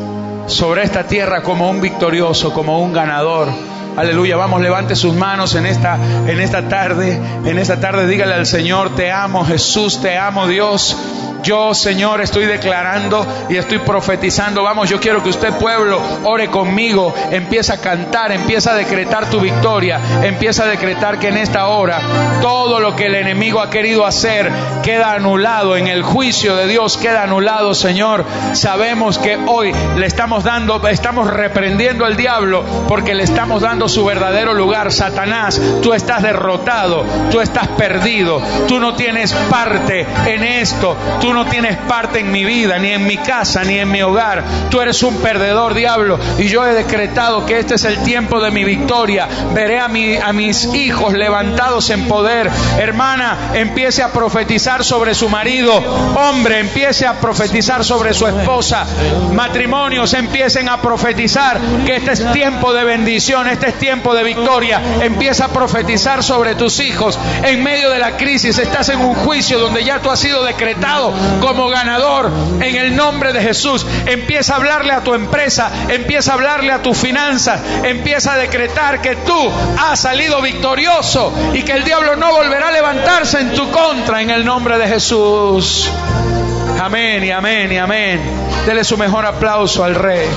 sobre esta tierra como un victorioso, como un ganador. Aleluya, vamos, levante sus manos en esta, en esta tarde, en esta tarde dígale al Señor, te amo Jesús, te amo Dios. Yo, Señor, estoy declarando y estoy profetizando. Vamos, yo quiero que usted, pueblo, ore conmigo. Empieza a cantar, empieza a decretar tu victoria. Empieza a decretar que en esta hora todo lo que el enemigo ha querido hacer queda anulado. En el juicio de Dios queda anulado, Señor. Sabemos que hoy le estamos dando, estamos reprendiendo al diablo porque le estamos dando su verdadero lugar. Satanás, tú estás derrotado, tú estás perdido, tú no tienes parte en esto, tú no tienes parte en mi vida, ni en mi casa, ni en mi hogar. Tú eres un perdedor, diablo, y yo he decretado que este es el tiempo de mi victoria. Veré a, a mis hijos levantados en poder. Hermana, empiece a profetizar sobre su marido. Hombre, empiece a profetizar sobre su esposa. Matrimonios empiecen a profetizar que este es tiempo de bendición, este tiempo de victoria. Empieza a profetizar sobre tus hijos. En medio de la crisis estás en un juicio donde ya tú has sido decretado como ganador en el nombre de Jesús. Empieza a hablarle a tu empresa, empieza a hablarle a tus finanzas, empieza a decretar que tú has salido victorioso y que el diablo no volverá a levantarse en tu contra en el nombre de Jesús. Amén y amén y amén. Dele su mejor aplauso al rey.